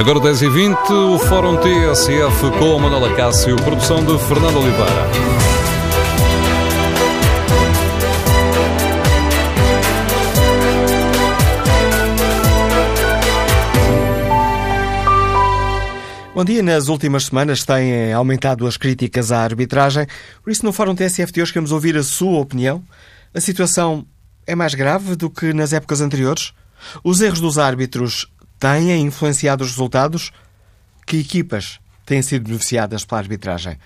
Agora 10h20, o Fórum TSF com a Manuela Cássio, produção de Fernando Oliveira. Bom dia. Nas últimas semanas têm aumentado as críticas à arbitragem. Por isso, no Fórum TSF de hoje, queremos ouvir a sua opinião. A situação é mais grave do que nas épocas anteriores? Os erros dos árbitros têm influenciado os resultados? Que equipas têm sido beneficiadas pela arbitragem?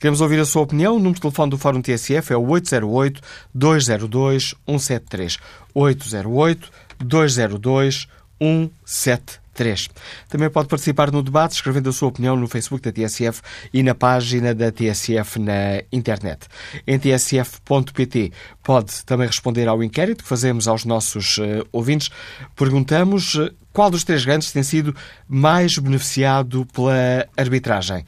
Queremos ouvir a sua opinião. O número de telefone do Fórum TSF é o 808-202-173. 808-202-173. 3. Também pode participar no debate escrevendo a sua opinião no Facebook da TSF e na página da TSF na internet. Em tsf.pt pode também responder ao inquérito que fazemos aos nossos uh, ouvintes. Perguntamos uh, qual dos três grandes tem sido mais beneficiado pela arbitragem.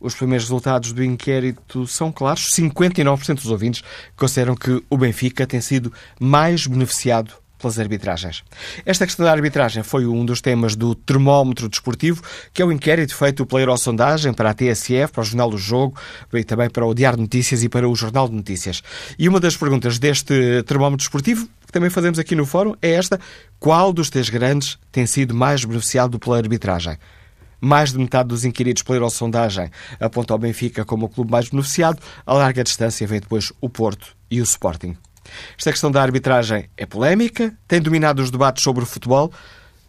Os primeiros resultados do inquérito são claros. 59% dos ouvintes consideram que o Benfica tem sido mais beneficiado pelas arbitragens. Esta questão da arbitragem foi um dos temas do termómetro desportivo, que é o inquérito feito pela Eurosondagem para a TSF, para o Jornal do Jogo, e também para o Diário de Notícias e para o Jornal de Notícias. E uma das perguntas deste termómetro desportivo, que também fazemos aqui no fórum, é esta: qual dos três grandes tem sido mais beneficiado pela arbitragem? Mais de metade dos inquiridos pela Eurosondagem aponta ao Benfica como o clube mais beneficiado. A larga distância vem depois o Porto e o Sporting. Esta questão da arbitragem é polémica, tem dominado os debates sobre o futebol.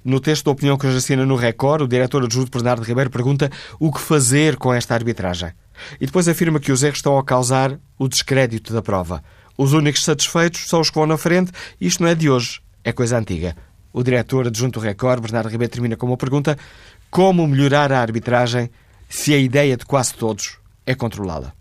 No texto da opinião que hoje assina no Record, o diretor adjunto Bernardo Ribeiro pergunta o que fazer com esta arbitragem. E depois afirma que os erros estão a causar o descrédito da prova. Os únicos satisfeitos são os que vão na frente. Isto não é de hoje, é coisa antiga. O diretor adjunto do Record, Bernardo Ribeiro, termina com uma pergunta: como melhorar a arbitragem se a ideia de quase todos é controlá-la?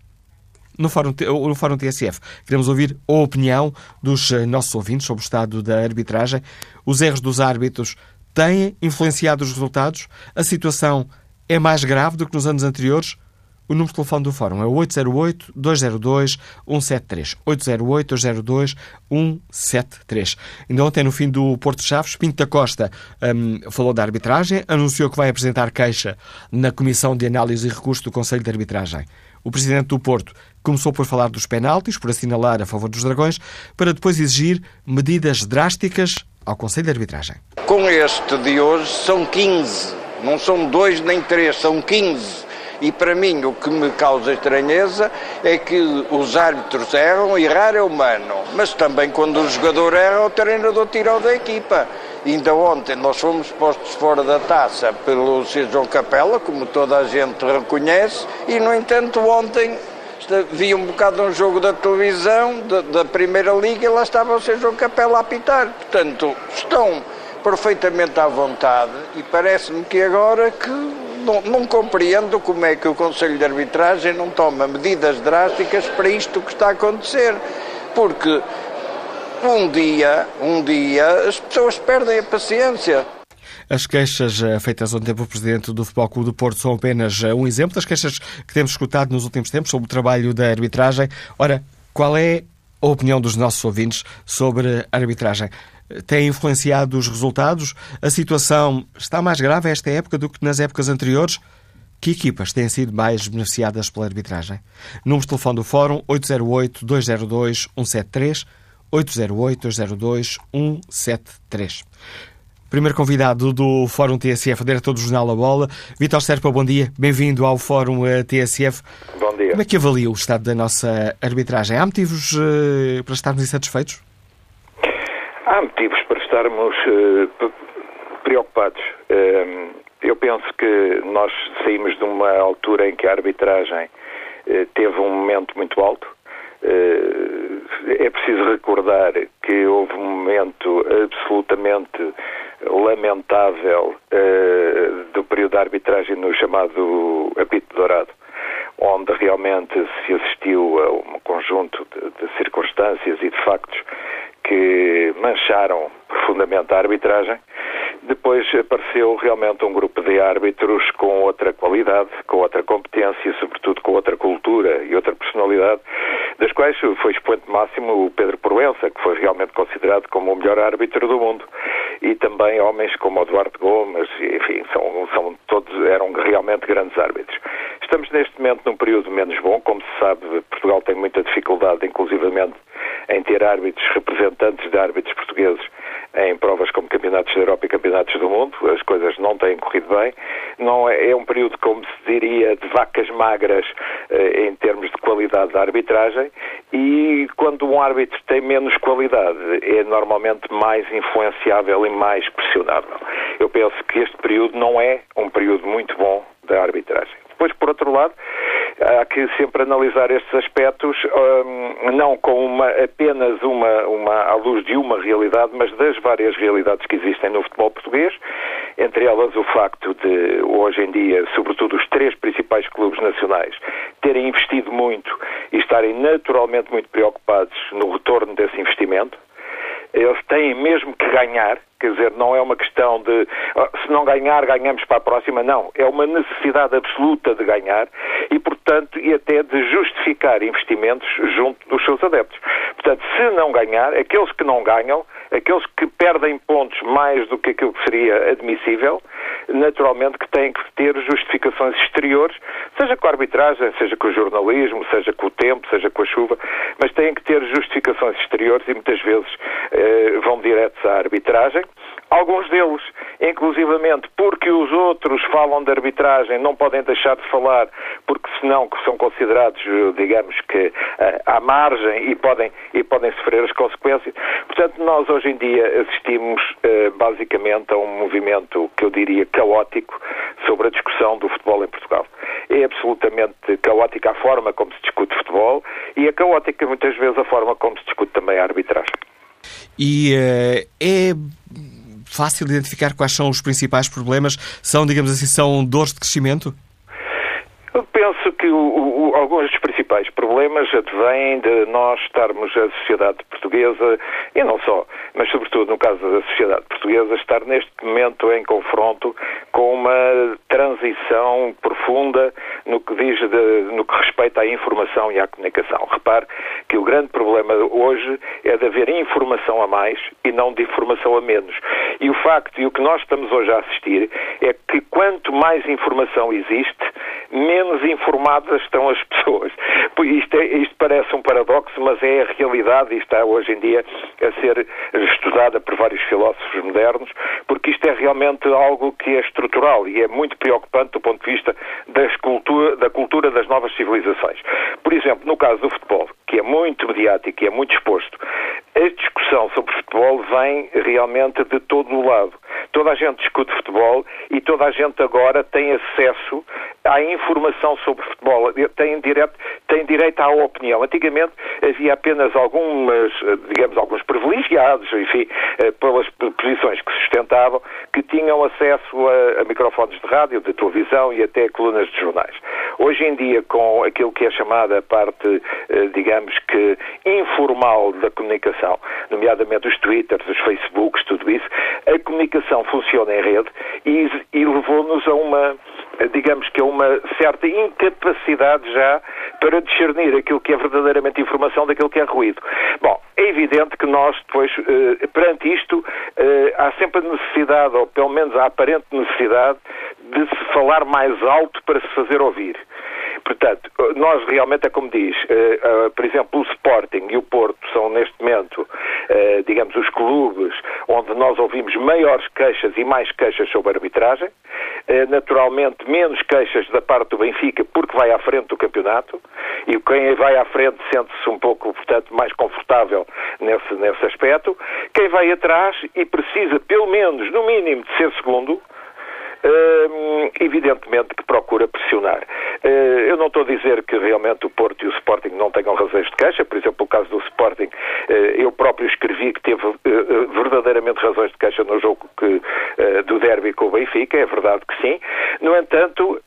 No Fórum, no Fórum TSF. Queremos ouvir a opinião dos eh, nossos ouvintes sobre o estado da arbitragem. Os erros dos árbitros têm influenciado os resultados? A situação é mais grave do que nos anos anteriores? O número de telefone do Fórum é 808-202-173. 808-202-173. Ainda ontem, no fim do Porto Chaves, Pinto da Costa um, falou da arbitragem, anunciou que vai apresentar queixa na Comissão de Análise e Recurso do Conselho de Arbitragem. O Presidente do Porto começou por falar dos penaltis, por assinalar a favor dos Dragões, para depois exigir medidas drásticas ao Conselho de Arbitragem. Com este de hoje são 15, não são dois nem três, são 15. E para mim o que me causa estranheza é que os árbitros erram, errar é humano, mas também quando o jogador erra, o treinador tira-o da equipa. Ainda ontem nós fomos postos fora da taça pelo Sr. João Capela, como toda a gente reconhece, e no entanto ontem vi um bocado um jogo da televisão, da, da Primeira Liga, e lá estava o. João Capela a apitar. Portanto, estão perfeitamente à vontade e parece-me que agora que não, não, compreendo como é que o Conselho de Arbitragem não toma medidas drásticas para isto que está a acontecer. Porque um dia, um dia, as pessoas perdem a paciência. As queixas eh, feitas ontem pelo Presidente do Futebol Clube do Porto são apenas eh, um exemplo das queixas que temos escutado nos últimos tempos sobre o trabalho da arbitragem. Ora, qual é a opinião dos nossos ouvintes sobre a arbitragem? Tem influenciado os resultados? A situação está mais grave esta época do que nas épocas anteriores? Que equipas têm sido mais beneficiadas pela arbitragem? Número de telefone do Fórum 808-202-173 808-202-173. Primeiro convidado do Fórum TSF, diretor do Jornal A Bola, Vitor Serpa, bom dia. Bem-vindo ao Fórum eh, TSF. Bom dia. Como é que avalia o estado da nossa arbitragem? Há motivos uh, para estarmos insatisfeitos? Há motivos para estarmos uh, preocupados. Uh, eu penso que nós saímos de uma altura em que a arbitragem teve um momento muito alto. É preciso recordar que houve um momento absolutamente lamentável uh, do período da arbitragem no chamado apito dourado, onde realmente se assistiu a um conjunto de, de circunstâncias e de factos que mancharam profundamente a arbitragem. Depois apareceu realmente um grupo de árbitros com outra qualidade, com outra competência, sobretudo com outra cultura e outra personalidade, das quais foi expoente máximo o Pedro Proença, que foi realmente considerado como o melhor árbitro do mundo, e também homens como o Duarte Gomes, enfim, são, são realmente grandes árbitros. Estamos neste momento num período menos bom, como se sabe, Portugal tem muita dificuldade, inclusivamente, em ter árbitros, representantes de árbitros portugueses em provas como campeonatos da Europa e campeonatos do mundo. As coisas não têm corrido bem. Não é, é um período, como se diria, de vacas magras eh, em termos de qualidade da arbitragem. E quando um árbitro tem menos qualidade, é normalmente mais influenciável e mais pressionável. Eu penso que este período não é um período muito bom da arbitragem. Depois, por outro lado, há que sempre analisar estes aspectos um, não com uma, apenas uma, uma, à luz de uma realidade, mas das várias realidades que existem no futebol português, entre elas o facto de, hoje em dia, sobretudo os três principais clubes nacionais terem investido muito e estarem naturalmente muito preocupados no retorno desse investimento. Eles têm mesmo que ganhar, Quer dizer, não é uma questão de se não ganhar, ganhamos para a próxima. Não. É uma necessidade absoluta de ganhar e, portanto, e até de justificar investimentos junto dos seus adeptos. Portanto, se não ganhar, aqueles que não ganham, aqueles que perdem pontos mais do que aquilo que seria admissível, naturalmente que têm que ter justificações exteriores, seja com a arbitragem, seja com o jornalismo, seja com o tempo, seja com a chuva, mas têm que ter justificações exteriores e muitas vezes eh, vão diretos à arbitragem Alguns deles, inclusivamente, porque os outros falam de arbitragem, não podem deixar de falar, porque senão são considerados, digamos que, eh, à margem e podem, e podem sofrer as consequências. Portanto, nós hoje em dia assistimos eh, basicamente a um movimento que eu diria caótico sobre a discussão do futebol em Portugal. É absolutamente caótica a forma como se discute futebol e é caótica muitas vezes a forma como se discute também a arbitragem. E uh, é fácil identificar quais são os principais problemas? São, digamos assim, são dores de crescimento? Eu penso que o, alguns dos principais problemas advêm de nós estarmos, a sociedade portuguesa, e não só, mas sobretudo no caso da sociedade portuguesa, estar neste momento em confronto com uma transição profunda no que diz de, no que respeita à informação e à comunicação. Repare que o grande problema hoje é de haver informação a mais e não de informação a menos. E o facto e o que nós estamos hoje a assistir é que quanto mais informação existe, menos informadas estão as pessoas. Isto, é, isto parece um paradoxo, mas é a realidade e está hoje em dia a ser estudada por vários filósofos modernos, porque isto é realmente algo que é estrutural e é muito preocupante do ponto de vista cultura, da cultura das novas civilizações. Por exemplo, no caso do futebol, que é muito mediático e é muito exposto, a discussão sobre futebol vem realmente de todo o lado. Toda a gente discute futebol e toda a gente agora tem acesso à informação sobre futebol, tem direito, tem direito à opinião. Antigamente havia apenas algumas, digamos, alguns privilegiados, enfim, eh, pelas posições que sustentavam, que tinham acesso a, a microfones de rádio, de televisão e até colunas de jornais. Hoje em dia, com aquilo que é chamada a parte, eh, digamos que informal da comunicação, nomeadamente os Twitters, os Facebooks, tudo isso, a comunicação funciona em rede e, e levou-nos a uma, digamos que a uma certa incapacidade já para discernir aquilo que é verdadeiramente informação daquilo que é ruído. Bom, é evidente que nós depois, eh, perante isto, eh, há sempre a necessidade, ou pelo menos a aparente necessidade, de se falar mais alto para se fazer ouvir. Portanto, nós realmente é como diz, uh, uh, por exemplo, o Sporting e o Porto são neste momento, uh, digamos, os clubes onde nós ouvimos maiores queixas e mais queixas sobre a arbitragem, naturalmente menos queixas da parte do Benfica porque vai à frente do campeonato e quem vai à frente sente-se um pouco, portanto, mais confortável nesse, nesse aspecto. Quem vai atrás e precisa, pelo menos, no mínimo, de ser segundo, Evidentemente que procura pressionar. Uh, eu não estou a dizer que realmente o Porto e o Sporting não tenham razões de queixa, por exemplo, o caso do Sporting, uh, eu próprio escrevi que teve eh, verdadeiramente razões de queixa no jogo que, do derby com o Benfica, é verdade que sim. No entanto,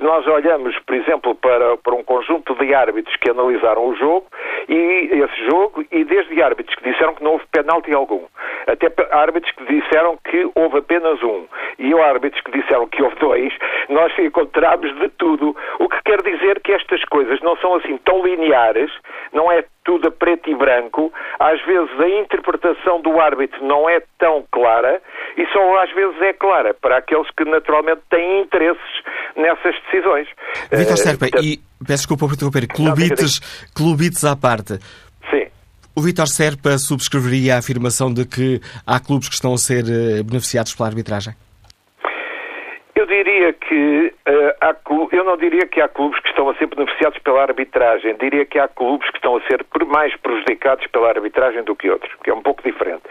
nós olhamos, por exemplo, para, para um conjunto de árbitros que analisaram o jogo e esse jogo e desde árbitros que disseram que não houve penalti algum, até árbitros que disseram que houve apenas um e árbitros que disseram que houve dois, nós encontramos de tudo. O que quer dizer que estas coisas não são assim tão lineares, não é tudo a preto e branco, às vezes a interpretação do árbitro não é tão clara e só às vezes é clara para aqueles que naturalmente têm interesses nessas decisões. Vitor Serpa, uh, e peço desculpa por interromper, clubites, clubites à parte. Sim. O Vitor Serpa subscreveria a afirmação de que há clubes que estão a ser eh, beneficiados pela arbitragem? Eu diria que uh, há, eu não diria que há clubes que estão a ser beneficiados pela arbitragem, diria que há clubes que estão a ser mais prejudicados pela arbitragem do que outros, que é um pouco diferente.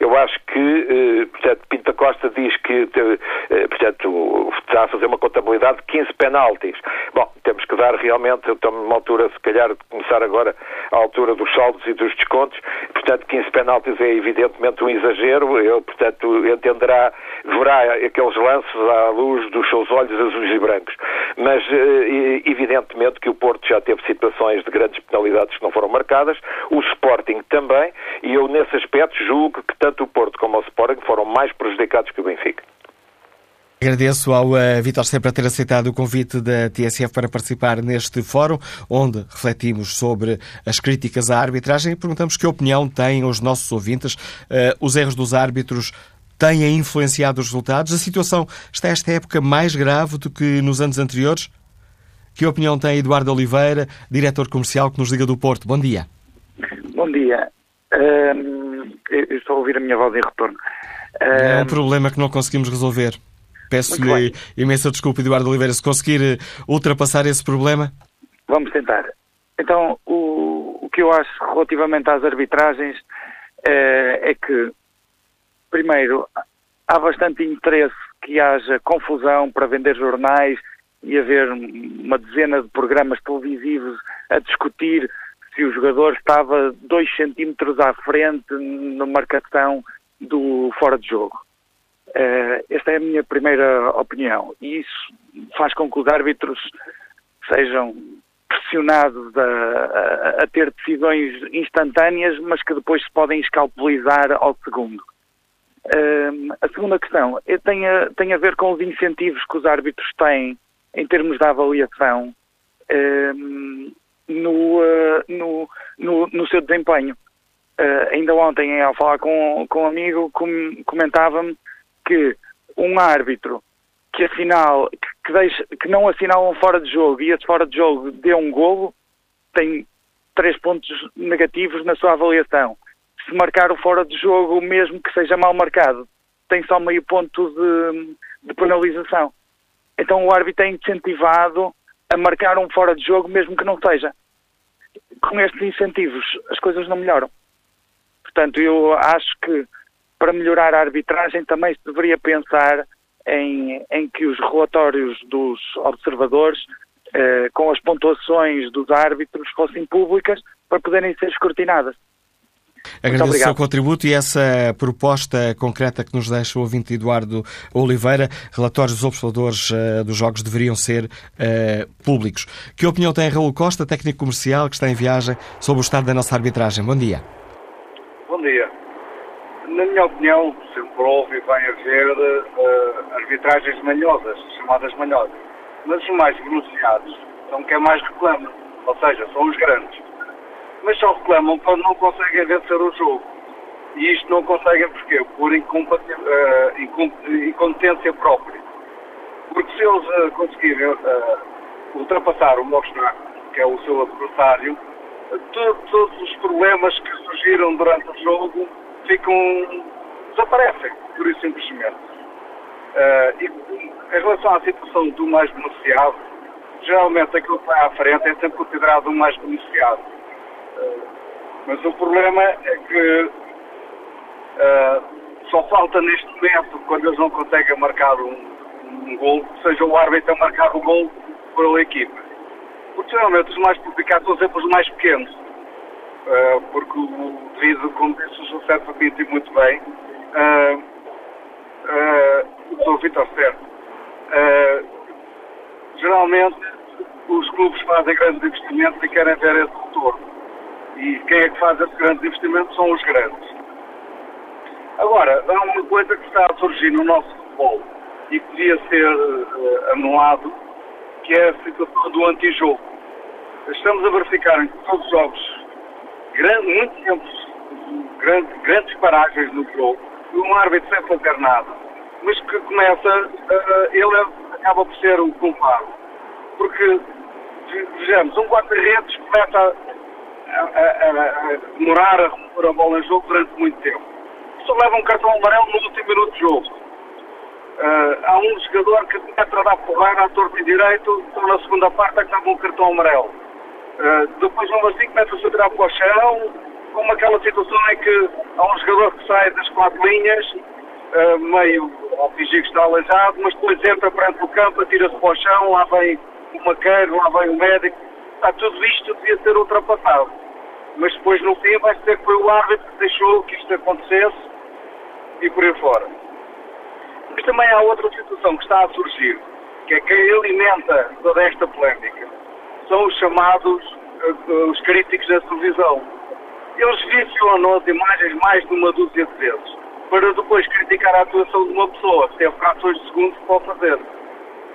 Eu acho que, uh, portanto, Pinta Costa diz que, uh, portanto, está a fazer uma contabilidade de 15 penaltis. Bom, temos que dar realmente, estamos numa altura, se calhar, de começar agora à altura dos saldos e dos descontos, portanto, 15 penaltis é evidentemente um exagero, ele, portanto, entenderá, verá aqueles lances à luz dos seus olhos azuis e brancos. Mas, eh, evidentemente, que o Porto já teve situações de grandes penalidades que não foram marcadas, o Sporting também, e eu, nesse aspecto, julgo que tanto o Porto como o Sporting foram mais prejudicados que o Benfica. Agradeço ao uh, Vítor sempre ter aceitado o convite da TSF para participar neste fórum, onde refletimos sobre as críticas à arbitragem e perguntamos que opinião têm os nossos ouvintes. Uh, os erros dos árbitros têm influenciado os resultados? A situação está esta época mais grave do que nos anos anteriores? Que opinião tem Eduardo Oliveira, diretor comercial que nos liga do Porto? Bom dia. Bom dia. Eu estou a ouvir a minha voz em retorno. É um problema que não conseguimos resolver. Peço-lhe imensa desculpa, Eduardo Oliveira, se conseguir eh, ultrapassar esse problema. Vamos tentar. Então, o, o que eu acho relativamente às arbitragens é, é que primeiro, há bastante interesse que haja confusão para vender jornais e haver uma dezena de programas televisivos a discutir se o jogador estava dois centímetros à frente na marcação do fora de jogo. Uh, esta é a minha primeira opinião. E isso faz com que os árbitros sejam pressionados a, a, a ter decisões instantâneas, mas que depois se podem escalpelizar ao segundo a segunda questão tem a, tem a ver com os incentivos que os árbitros têm em termos de avaliação no, uh, no, no, no, seu desempenho. Uh, ainda ontem, ao falar com, com um amigo, com, comentava-me que um árbitro que afinal que, que, deixa, que não assinala um fora de jogo e esse fora de jogo deu um golo, tem três pontos negativos na sua avaliação se marcar o fora de jogo, mesmo que seja mal marcado, tem só meio ponto de, de penalização. Então o árbitro é incentivado a marcar um fora de jogo, mesmo que não seja. Com estes incentivos, as coisas não melhoram. Portanto, eu acho que para melhorar a arbitragem também se deveria pensar em, em que os relatórios dos observadores, eh, com as pontuações dos árbitros, fossem públicas para poderem ser escrutinadas. Agradeço o seu contributo e essa proposta concreta que nos deixa o ouvinte Eduardo Oliveira. Relatórios dos observadores uh, dos jogos deveriam ser uh, públicos. Que opinião tem Raul Costa, técnico comercial que está em viagem, sobre o estado da nossa arbitragem? Bom dia. Bom dia. Na minha opinião, sempre houve e vai haver uh, arbitragens manhosas, chamadas manhosas. Mas os mais beneficiados são quem mais reclama, ou seja, são os grandes mas só reclamam quando não conseguem vencer o jogo. E isto não conseguem porquê? Por uh, incompetência própria. Porque se eles uh, conseguirem uh, ultrapassar o Moksnak, que é o seu adversário, todos os problemas que surgiram durante o jogo ficam. desaparecem, por isso simplesmente. e em relação à situação do mais beneficiado, geralmente aquilo que vai à frente é sempre considerado o mais beneficiado mas o problema é que uh, só falta neste momento, quando eles não conseguem marcar um, um gol, seja o árbitro a marcar o gol pela equipe. Porque geralmente os mais publicados são sempre os mais pequenos. Uh, porque o devido, como disse o José Fabinho muito bem, uh, uh, o Vitor Certo, uh, geralmente os clubes fazem grandes investimentos e querem ver esse retorno. E quem é que faz esses grandes investimentos são os grandes. Agora, há uma coisa que está a surgir no nosso futebol e que ser uh, anulado, que é a situação do antijogo. Estamos a verificar em todos os jogos grande, muito tempo, grande, grandes paragens no jogo, um árbitro sem fazer nada, mas que começa, uh, ele acaba por ser o culpado. Porque, vejamos, um guarda-redes começa a, a, a, demorar a repor a bola em jogo durante muito tempo. Só leva um cartão amarelo no último minuto de jogo. Uh, há um jogador que começa a dar porrada à torta direito, então na segunda parte acaba um cartão amarelo. Uh, depois um assim começa-se a tirar para o chão, como aquela situação em que há um jogador que sai das quatro linhas, uh, meio ao fingir que está aleijado, mas depois entra perante o campo, atira-se para o chão, lá vem o maqueiro, lá vem o médico. Está tudo isto devia ser ultrapassado. Mas depois no fim vai ser que foi o árbitro que deixou que isto acontecesse e por aí fora. Mas também há outra situação que está a surgir, que é quem alimenta toda esta polémica. São os chamados, uh, os críticos da televisão eles visionam as imagens mais de uma dúzia de vezes para depois criticar a atuação de uma pessoa que teve frações de segundos para o fazer.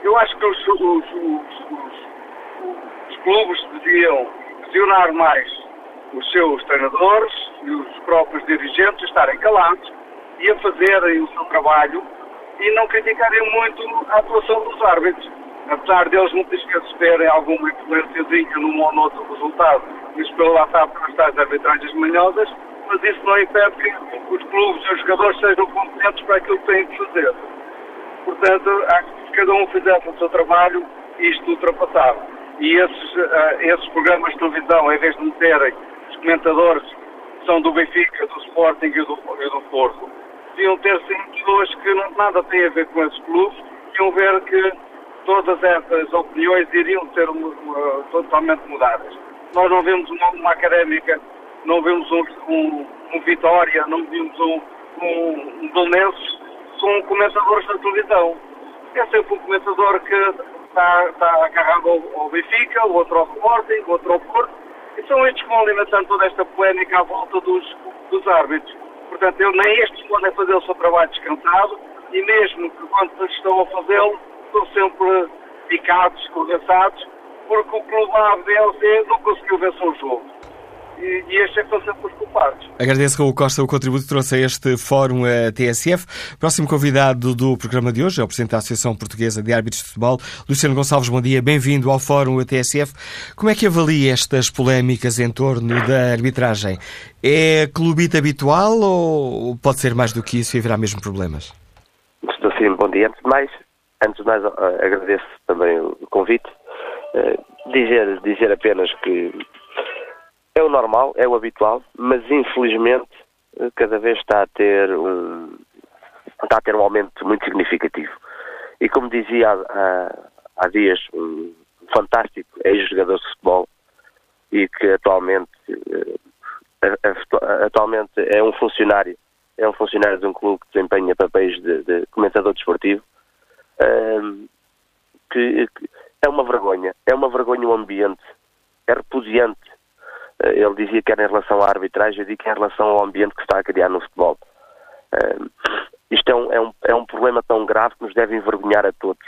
Eu acho que os, os, os, os clubes deviam visionar mais os seus treinadores e os próprios dirigentes estarem calados e a fazerem o seu trabalho e não criticarem muito a atuação dos árbitros apesar deles muitas vezes terem alguma influência num ou noutro resultado, isso pelo lá está pelas tais arbitragens manhosas, mas isso não impede que os clubes e os jogadores sejam competentes para aquilo que têm que fazer. Portanto, acho que se cada um fizesse o seu trabalho, isto ultrapassava. E esses, uh, esses programas de televisão, em vez de meterem os comentadores são do Benfica, do Sporting e do, e do Porto, deviam ter sim pessoas que não, nada têm a ver com esses clubes, deviam ver que todas essas opiniões iriam ser uh, totalmente mudadas. Nós não vemos uma, uma académica, não vemos um, um, um, Vitória, não vemos um, um, um Belenenses com comentadores da televisão. É sempre um comentador que está, está agarrado ao, ao Benfica, o outro ao Sporting, o outro ao Porto, e são estes que vão alimentando toda esta polémica à volta dos, dos árbitros. Portanto, eu, nem estes podem fazer o seu trabalho descansado, e mesmo que quando estão a fazê-lo, estão sempre picados, escorreçados, porque o clube A, B C não conseguiu vencer o jogo. E, e estes é que sempre os culpados. Agradeço, Raul Costa, o contributo que trouxe a este Fórum a TSF. Próximo convidado do programa de hoje é o Presidente da Associação Portuguesa de Árbitros de Futebol, Luciano Gonçalves. Bom dia, bem-vindo ao Fórum a TSF. Como é que avalia estas polémicas em torno da arbitragem? É clubite habitual ou pode ser mais do que isso e haverá mesmo problemas? Estou sim, bom dia. Antes de mais, Antes de mais, eh, agradeço também o convite. Eh, dizer, dizer apenas que é o normal, é o habitual, mas infelizmente eh, cada vez está a ter um, está a ter um aumento muito significativo. E como dizia há, há, dias um fantástico ex-jogador de futebol e que atualmente, atualmente é um funcionário, é um funcionário de um clube que desempenha papéis de, de comentador desportivo, que, que, é uma vergonha, é uma vergonha o ambiente, é repudiante. Uh, ele dizia que era em relação à arbitragem, eu digo que é em relação ao ambiente que está a criar no futebol. Uh, isto é um, é, um, é um problema tão grave que nos deve envergonhar a todos.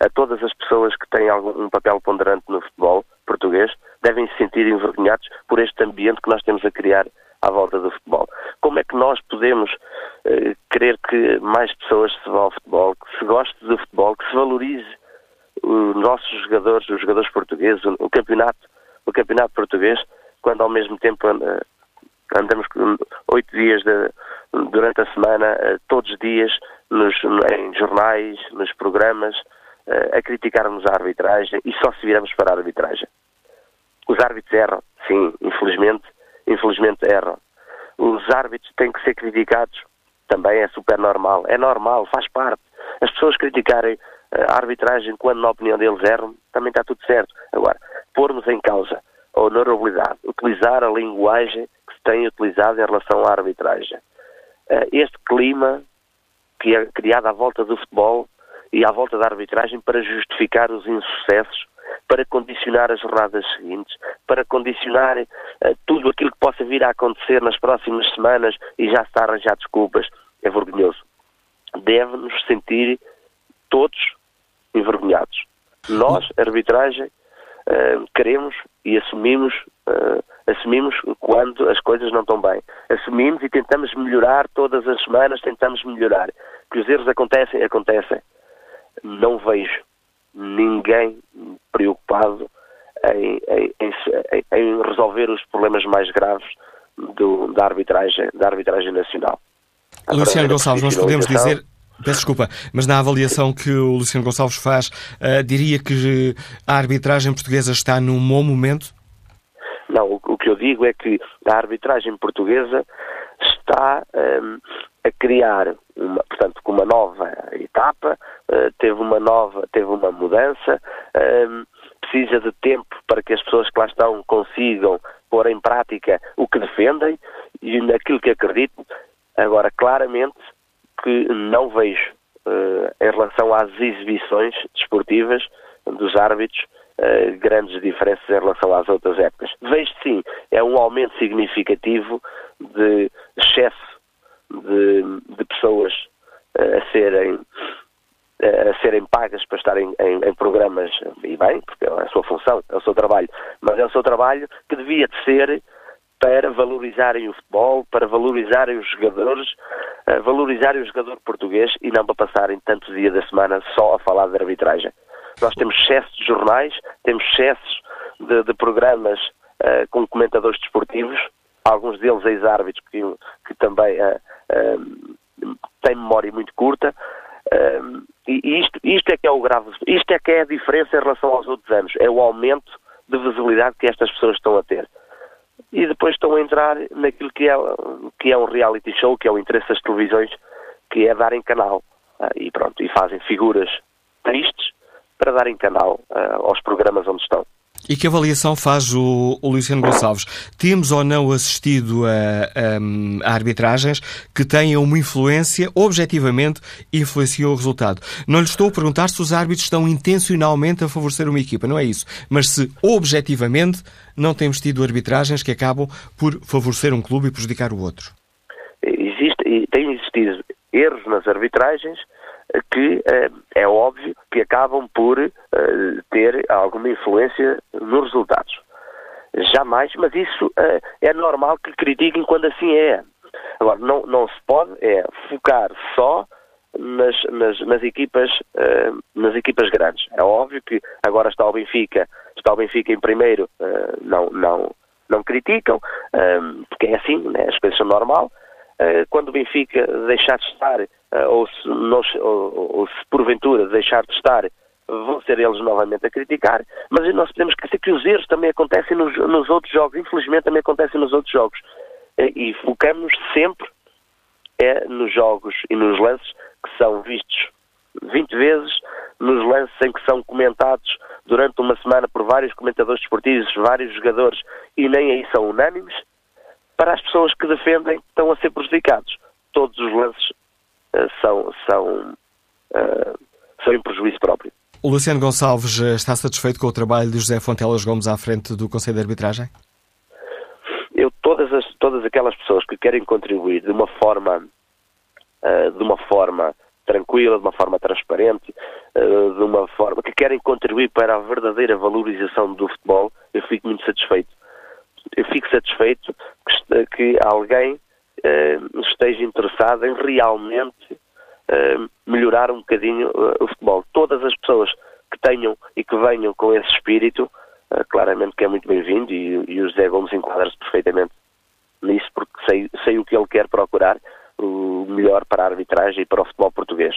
A todas as pessoas que têm algum, um papel ponderante no futebol português devem se sentir envergonhados por este ambiente que nós temos a criar à volta do futebol. Como é que nós podemos uh, querer que mais pessoas se vão ao futebol, que se goste do futebol, que se valorize os nossos jogadores, os jogadores portugueses, o, o campeonato, o campeonato português, quando ao mesmo tempo uh, andamos oito dias de, durante a semana, uh, todos os dias, nos, em jornais, nos programas, a criticarmos a arbitragem e só se viramos para a arbitragem. Os árbitros erram, sim, infelizmente, infelizmente erram. Os árbitros têm que ser criticados, também é super normal. É normal, faz parte. As pessoas criticarem a arbitragem quando, na opinião deles, erram, também está tudo certo. Agora, pormos em causa honorabilidade, utilizar a linguagem que se tem utilizado em relação à arbitragem. Eh, este clima que é criado à volta do futebol e à volta da arbitragem para justificar os insucessos para condicionar as jornadas seguintes, para condicionar uh, tudo aquilo que possa vir a acontecer nas próximas semanas e já está a arranjar desculpas, é vergonhoso. Deve-nos sentir todos envergonhados. Nós, arbitragem, uh, queremos e assumimos uh, Assumimos quando as coisas não estão bem. Assumimos e tentamos melhorar todas as semanas, tentamos melhorar. Que os erros acontecem, acontecem. Não vejo ninguém preocupado em, em, em, em resolver os problemas mais graves do, da, arbitragem, da arbitragem nacional. Luciano Gonçalves, nós podemos dizer, Peço desculpa, mas na avaliação que o Luciano Gonçalves faz, uh, diria que a arbitragem portuguesa está num bom momento? Não, o, o que eu digo é que a arbitragem portuguesa está um, ehm, a criar, uma, portanto, com uma nova etapa, uh, teve uma nova, teve uma mudança, um, ehm, precisa de tempo para que as pessoas que lá estão consigam pôr em prática o que defendem e naquilo que acreditam. Agora, claramente, que não vejo uh, em relação às exibições desportivas dos árbitros uh, grandes diferenças em relação às outras épocas. Vejo sim, é um aumento significativo de excesso de, de pessoas uh, a serem a serem pagas para estarem em, em, programas, e bem, porque é a sua função, é o seu trabalho, mas é o seu trabalho que devia de ser para valorizarem o futebol, para valorizarem os jogadores, uh, valorizarem o jogador português e não para passarem tantos dias da semana só a falar de arbitragem. Nós temos excessos de jornais, temos excessos de, de programas uh, com comentadores desportivos, alguns deles ex-árbitros que, que, também uh, têm memória muito curta. e isto, isto é que é o grave, isto é que é a diferença em relação aos outros anos, é o aumento de visibilidade que estas pessoas estão a ter e depois estão a entrar naquilo que é, que é um reality show, que é o interesse das televisões, que é darem canal. Uh, e pronto, e fazem figuras tristes para darem canal uh, aos programas onde estão. E que avaliação faz o, o Luciano Gonçalves? Temos ou não assistido a, a, a, arbitragens que tenham uma influência, objetivamente, influenciou o resultado? Não lhe estou a perguntar se os árbitros estão intencionalmente a favorecer uma equipa, não é isso. Mas se, objetivamente, não temos tido arbitragens que acabam por favorecer um clube e prejudicar o outro. Existe, tem existido erros nas arbitragens que eh, é óbvio que acabam por eh, ter alguma influência nos resultados. Jamais, mas isso eh, é normal que critiquem quando assim é. Agora, não, não se pode é focar só nas, nas, nas, equipas, nas equipas grandes. É óbvio que agora está o Benfica, está o Benfica em primeiro, não, não, não criticam, porque é assim, né? as coisas são normal. Quando o Benfica deixar de estar eh, ou se, nós, ou, ou se porventura deixar de estar, vão ser eles novamente a criticar, mas nós podemos esquecer que os erros também acontecem nos, nos outros jogos, infelizmente também acontecem nos outros jogos. Eh, e focamos sempre é nos jogos e nos lances que são vistos 20 vezes, nos lances em que são comentados durante uma semana por vários comentadores desportivos, vários jogadores, e nem aí são unânimes, para as pessoas que defendem estão a ser prejudicados. Todos os lances eh, são, são, eh, são em prejuízo próprio. O Luciano Gonçalves eh, está satisfeito com o trabalho de José Fontelas Gomes à frente do Conselho de Arbitragem? Eu, todas, as, todas aquelas pessoas que querem contribuir de uma forma, de uma forma tranquila, de uma forma transparente, de uma forma que querem contribuir para a verdadeira valorização do futebol, eu fico muito satisfeito. Fico satisfeito que, que alguém eh, esteja interessado em realmente eh, melhorar um bocadinho eh, o futebol. Todas as pessoas que tenham e que venham com esse espírito, claramente que é muito bem-vindo e, e o José Gomes enquadra-se perfeitamente nisso porque sei, sei o que ele quer procurar, o melhor para a arbitragem e para o futebol português.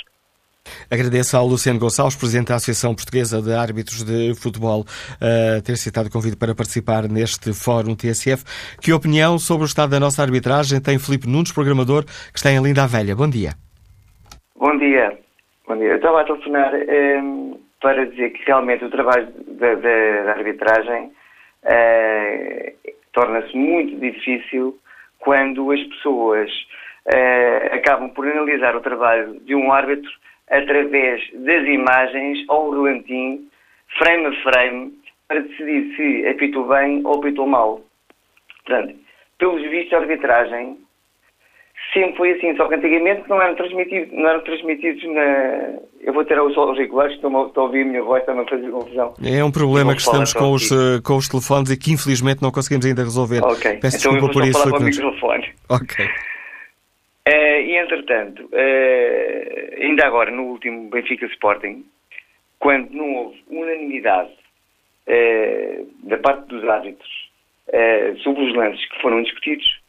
Agradeço ao Luciano Gonçalves, Presidente da Associação Portuguesa de Árbitros de Futebol, uh, ter citado o convite para participar neste Fórum TSF. Que opinião sobre o estado da nossa arbitragem tem Filipe Nunes, programador, que está em Linda Velha? Bom dia. Bom dia. Bom dia. Eu estava a telefonar eh, para dizer que realmente o trabalho da, arbitragem eh, torna-se muito difícil quando as pessoas eh, acabam por analisar o trabalho de um árbitro através das imagens ao relantinho, frame a frame, para decidir se apitou bem ou apitou mal. Portanto, pelos vistos, a arbitragem sempre foi assim, só que antigamente não eram transmitidos, não eram transmitidos na. Eu vou ter os auriculares, estou a ouvir a minha voz, está-me a fazer confusão. É um problema que estamos com os, uh, com os telefones e que infelizmente não conseguimos ainda resolver. Ok, Peço então desculpa eu por vou isso. falar para o microfone. Ok. Eh, e entretanto, eh, ainda agora no último Benfica Sporting, quando não houve unanimidade eh, da parte dos árbitros sobre os lances que foram discutidos,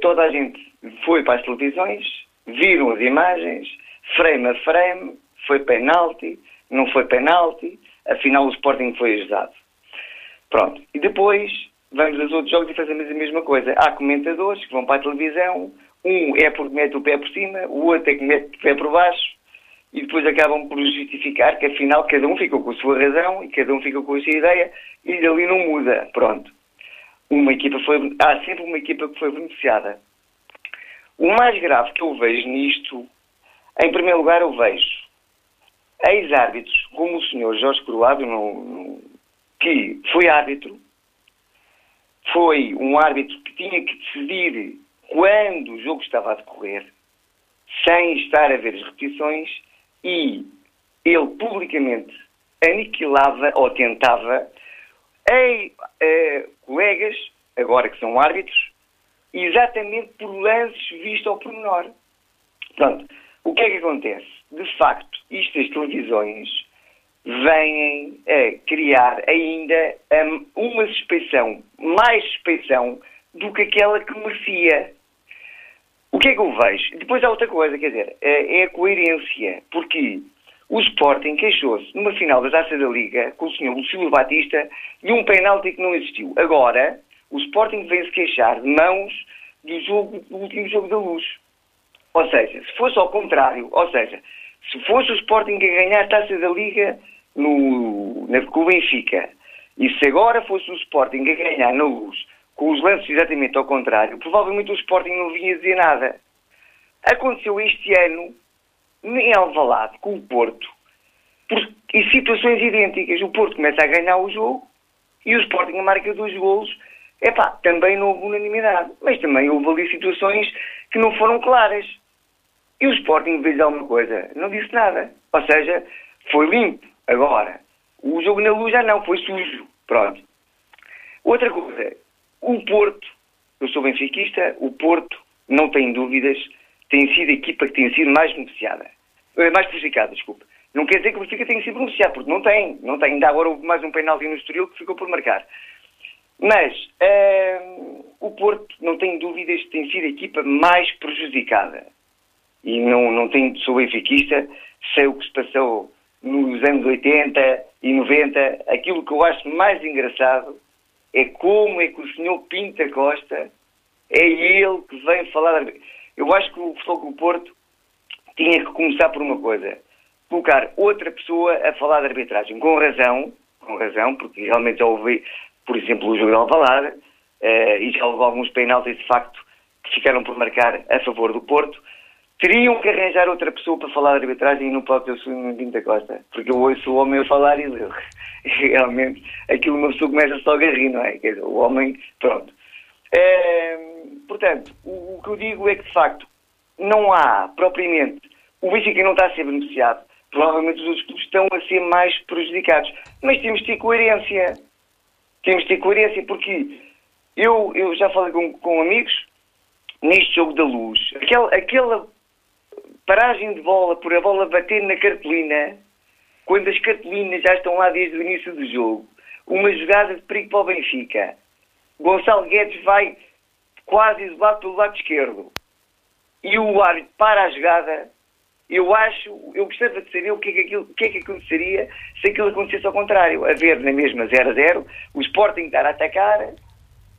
toda a gente foi para as televisões, viram as imagens, frame a frame, foi penalti, não foi penalti, afinal o Sporting foi ajudado. Pronto. E depois vamos aos outros jogos e fazemos a mesma coisa. Há comentadores que vão para a televisão, um é porque mete o pé por cima, o outro é que mete o pé por baixo, e depois acabam por justificar que afinal cada um ficou com a sua razão e cada um ficou com a sua ideia e dali não muda. Pronto. Uma equipa foi, há sempre uma equipa que foi beneficiada. O mais grave que eu vejo nisto, em primeiro lugar, eu vejo ex-árbitros, como o senhor Jorge no- que foi árbitro, foi um árbitro que tinha que decidir quando o jogo estava a decorrer, sem estar a ver as repetições, e ele publicamente aniquilava ou tentava em eh, colegas, agora que são árbitros, exatamente por lances vistos ao pormenor. Pronto, o que é que acontece? De facto, isto das televisões vêm a criar ainda hum, uma suspeição, mais suspeição do que aquela que merecia. O que é que eu vejo? Depois há outra coisa, quer dizer, eh, é a coerência, porque o Sporting queixou-se numa final da Taça da Liga com o Sr. Lucílio Batista de um penalti que não existiu. Agora, o Sporting vem-se queixar de mãos do, jogo, do último jogo da luz. Ou seja, se fosse ao contrário, ou seja, se fosse o Sporting a ganhar a Taça da Liga no, na, com o Benfica, e se agora fosse o Sporting a ganhar na luz, com os lances exatamente ao contrário, provavelmente o Sporting não vinha dizer nada. Aconteceu este ano em Alvalade com o Porto, por, em situações idênticas. O Porto começa a ganhar o jogo e o Sporting marca dois golos. Epá, também não houve unanimidade, mas também houve ali situações que não foram claras. E o Sporting fez alguma coisa, não disse nada. Ou seja, foi limpo. Agora, o jogo na luz já não, foi sujo. Pronto. Outra coisa, o Porto, eu sou benfiquista, o Porto, não tem dúvidas, tem sido a equipa que tem sido mais beneficiada. Eh, Mais prejudicada, desculpe. Não quer dizer que o Benfica tenha sido beneficiado, porque não tem. Não tem. Ainda agora houve mais um penalti no Estoril que ficou por marcar. Mas hum, o Porto, não tenho dúvidas, tem sido a equipa mais prejudicada. E não, não tenho, sou benfiquista, sei o que se passou nos anos 80 e 90. Aquilo que eu acho mais engraçado é como é que o senhor Pinta Costa é ele que vem falar. Eu acho que o Futebol Porto tinha que começar por uma coisa: colocar outra pessoa a falar de arbitragem. Com razão, com razão, porque realmente já ouvi, por exemplo, o jogo de Alvalade eh, e já houve alguns penaltis de facto que ficaram por marcar a favor do Porto. Teriam que arranjar outra pessoa para falar de arbitragem e não pode ser o Sr. Pinto da Costa. Porque eu ouço o homem falar e eu, realmente aquilo uma pessoa começa só a rir, não é? Dizer, o homem, pronto. Eh, portanto, o, o que eu digo é que de facto não há propriamente. O Benfica não está a ser beneficiado. Provavelmente os outros clubes estão a ser mais prejudicados. Mas temos de ter coerência. Temos de ter coerência porque eu, eu já falei com, com amigos neste jogo da luz. Aquela, aquela paragem de bola por a bola bater na cartolina, quando as cartolinas já estão lá desde o início do jogo, uma jogada de perigo para o Benfica. Gonçalo Guedes vai quase isolado pelo lado esquerdo e o árbitro para a jogada, eu acho, eu gostava de saber o que é que, aquilo, o que, é que aconteceria se aquilo acontecesse ao contrário. Haver na mesma 0 a 0, o Sporting estar a atacar,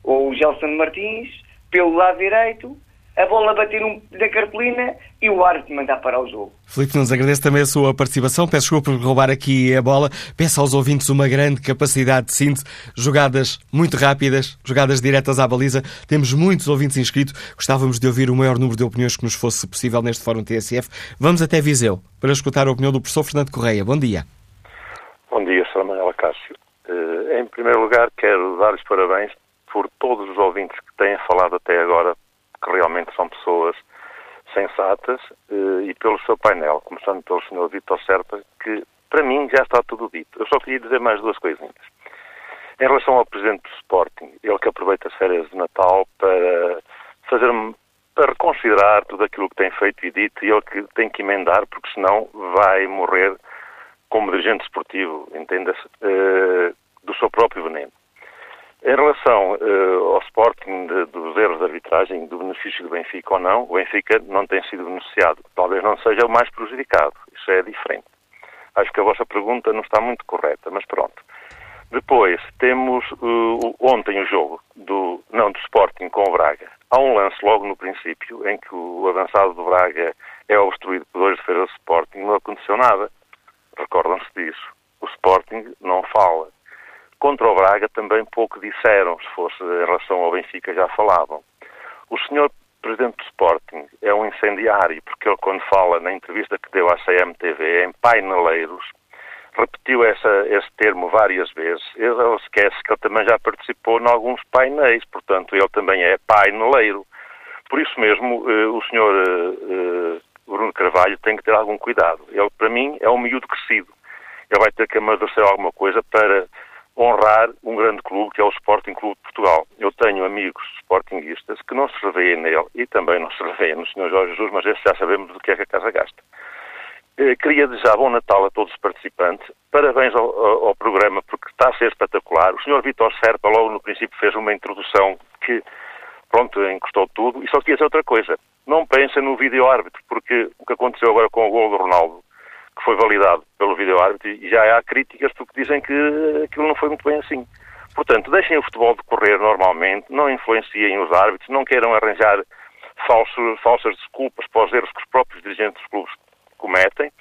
ou o Gelson Martins, pelo lado direito, a bola bater um, na cartolina e o árbitro mandar parar o jogo. Filipe Nunes, agradeço também a sua participação. Peço desculpa por roubar aqui a bola. Peço aos ouvintes uma grande capacidade de síntese, jogadas muito rápidas, jogadas diretas à baliza. Temos muitos ouvintes inscritos. Gostávamos de ouvir o maior número de opiniões que nos fosse possível neste Fórum TSF. Vamos até Viseu para escutar a opinião do professor Fernando Correia. Bom dia. Bom dia, Sra. Manuela Cássio. Eh, em primeiro lugar, quero dar-lhes parabéns por todos os ouvintes que têm falado até agora, que realmente são pessoas sensatas eh, e pelo seu painel, começando pelo Sr. Vitor Serpa, que para mim já está tudo dito. Eu só queria dizer mais duas coisinhas. Em relação ao Presidente do Sporting, ele que aproveita as férias de Natal para fazer para reconsiderar tudo aquilo que tem feito e dito e ele que tem que emendar, porque senão vai morrer como dirigente esportivo, entenda-se, uh, do seu próprio veneno. Em relação uh, ao Sporting de, dos erros de arbitragem, do benefício do Benfica ou não, o Benfica não tem sido beneficiado. Talvez não seja o mais prejudicado. Isso é diferente. Acho que a vossa pergunta não está muito correta, mas pronto. Depois, temos uh, ontem o jogo do, não, do Sporting com o Braga. Há um lance logo no princípio em que o avançado do Braga é obstruído por dois defesas do Sporting. Não aconteceu nada. Recordam-se disso. O Sporting não fala. Contra o Braga também pouco disseram, se fosse em relação ao Benfica já falavam. O senhor Presidente do Sporting é um incendiário, porque ele quando fala na entrevista que deu à CMTV em paineleiros, repetiu essa, esse termo várias vezes. Ele, esquece que ele também já participou em alguns painéis, portanto ele também é paineleiro. Por isso mesmo, eh, o senhor eh, Bruno Carvalho tem que ter algum cuidado. Ele, para mim, é um miúdo crescido. Ele vai ter que amadurecer alguma coisa para honrar um grande clube que é o Sporting Clube de Portugal. Eu tenho amigos sportinguistas que não se revêem nele e também não se revêem no Sr. Jorge Jesus, mas esse já sabemos do que é que a casa gasta. Eh, queria desejar bom Natal a todos os participantes. Parabéns ao, ao, ao programa, porque está a ser espetacular. O Sr. Vitor Serpa, logo no princípio, fez uma introdução que, pronto, encostou tudo. E só queria dizer outra coisa. Não pensem no vídeo-árbitro, porque o que aconteceu agora com o gol do Ronaldo que foi validado pelo vídeo-árbitro e já há críticas porque dizem que aquilo não foi muito bem assim. Portanto, deixem o futebol decorrer normalmente, não influenciem os árbitros, não queiram arranjar falsos, falsas desculpas para os erros que os próprios dirigentes dos clubes cometem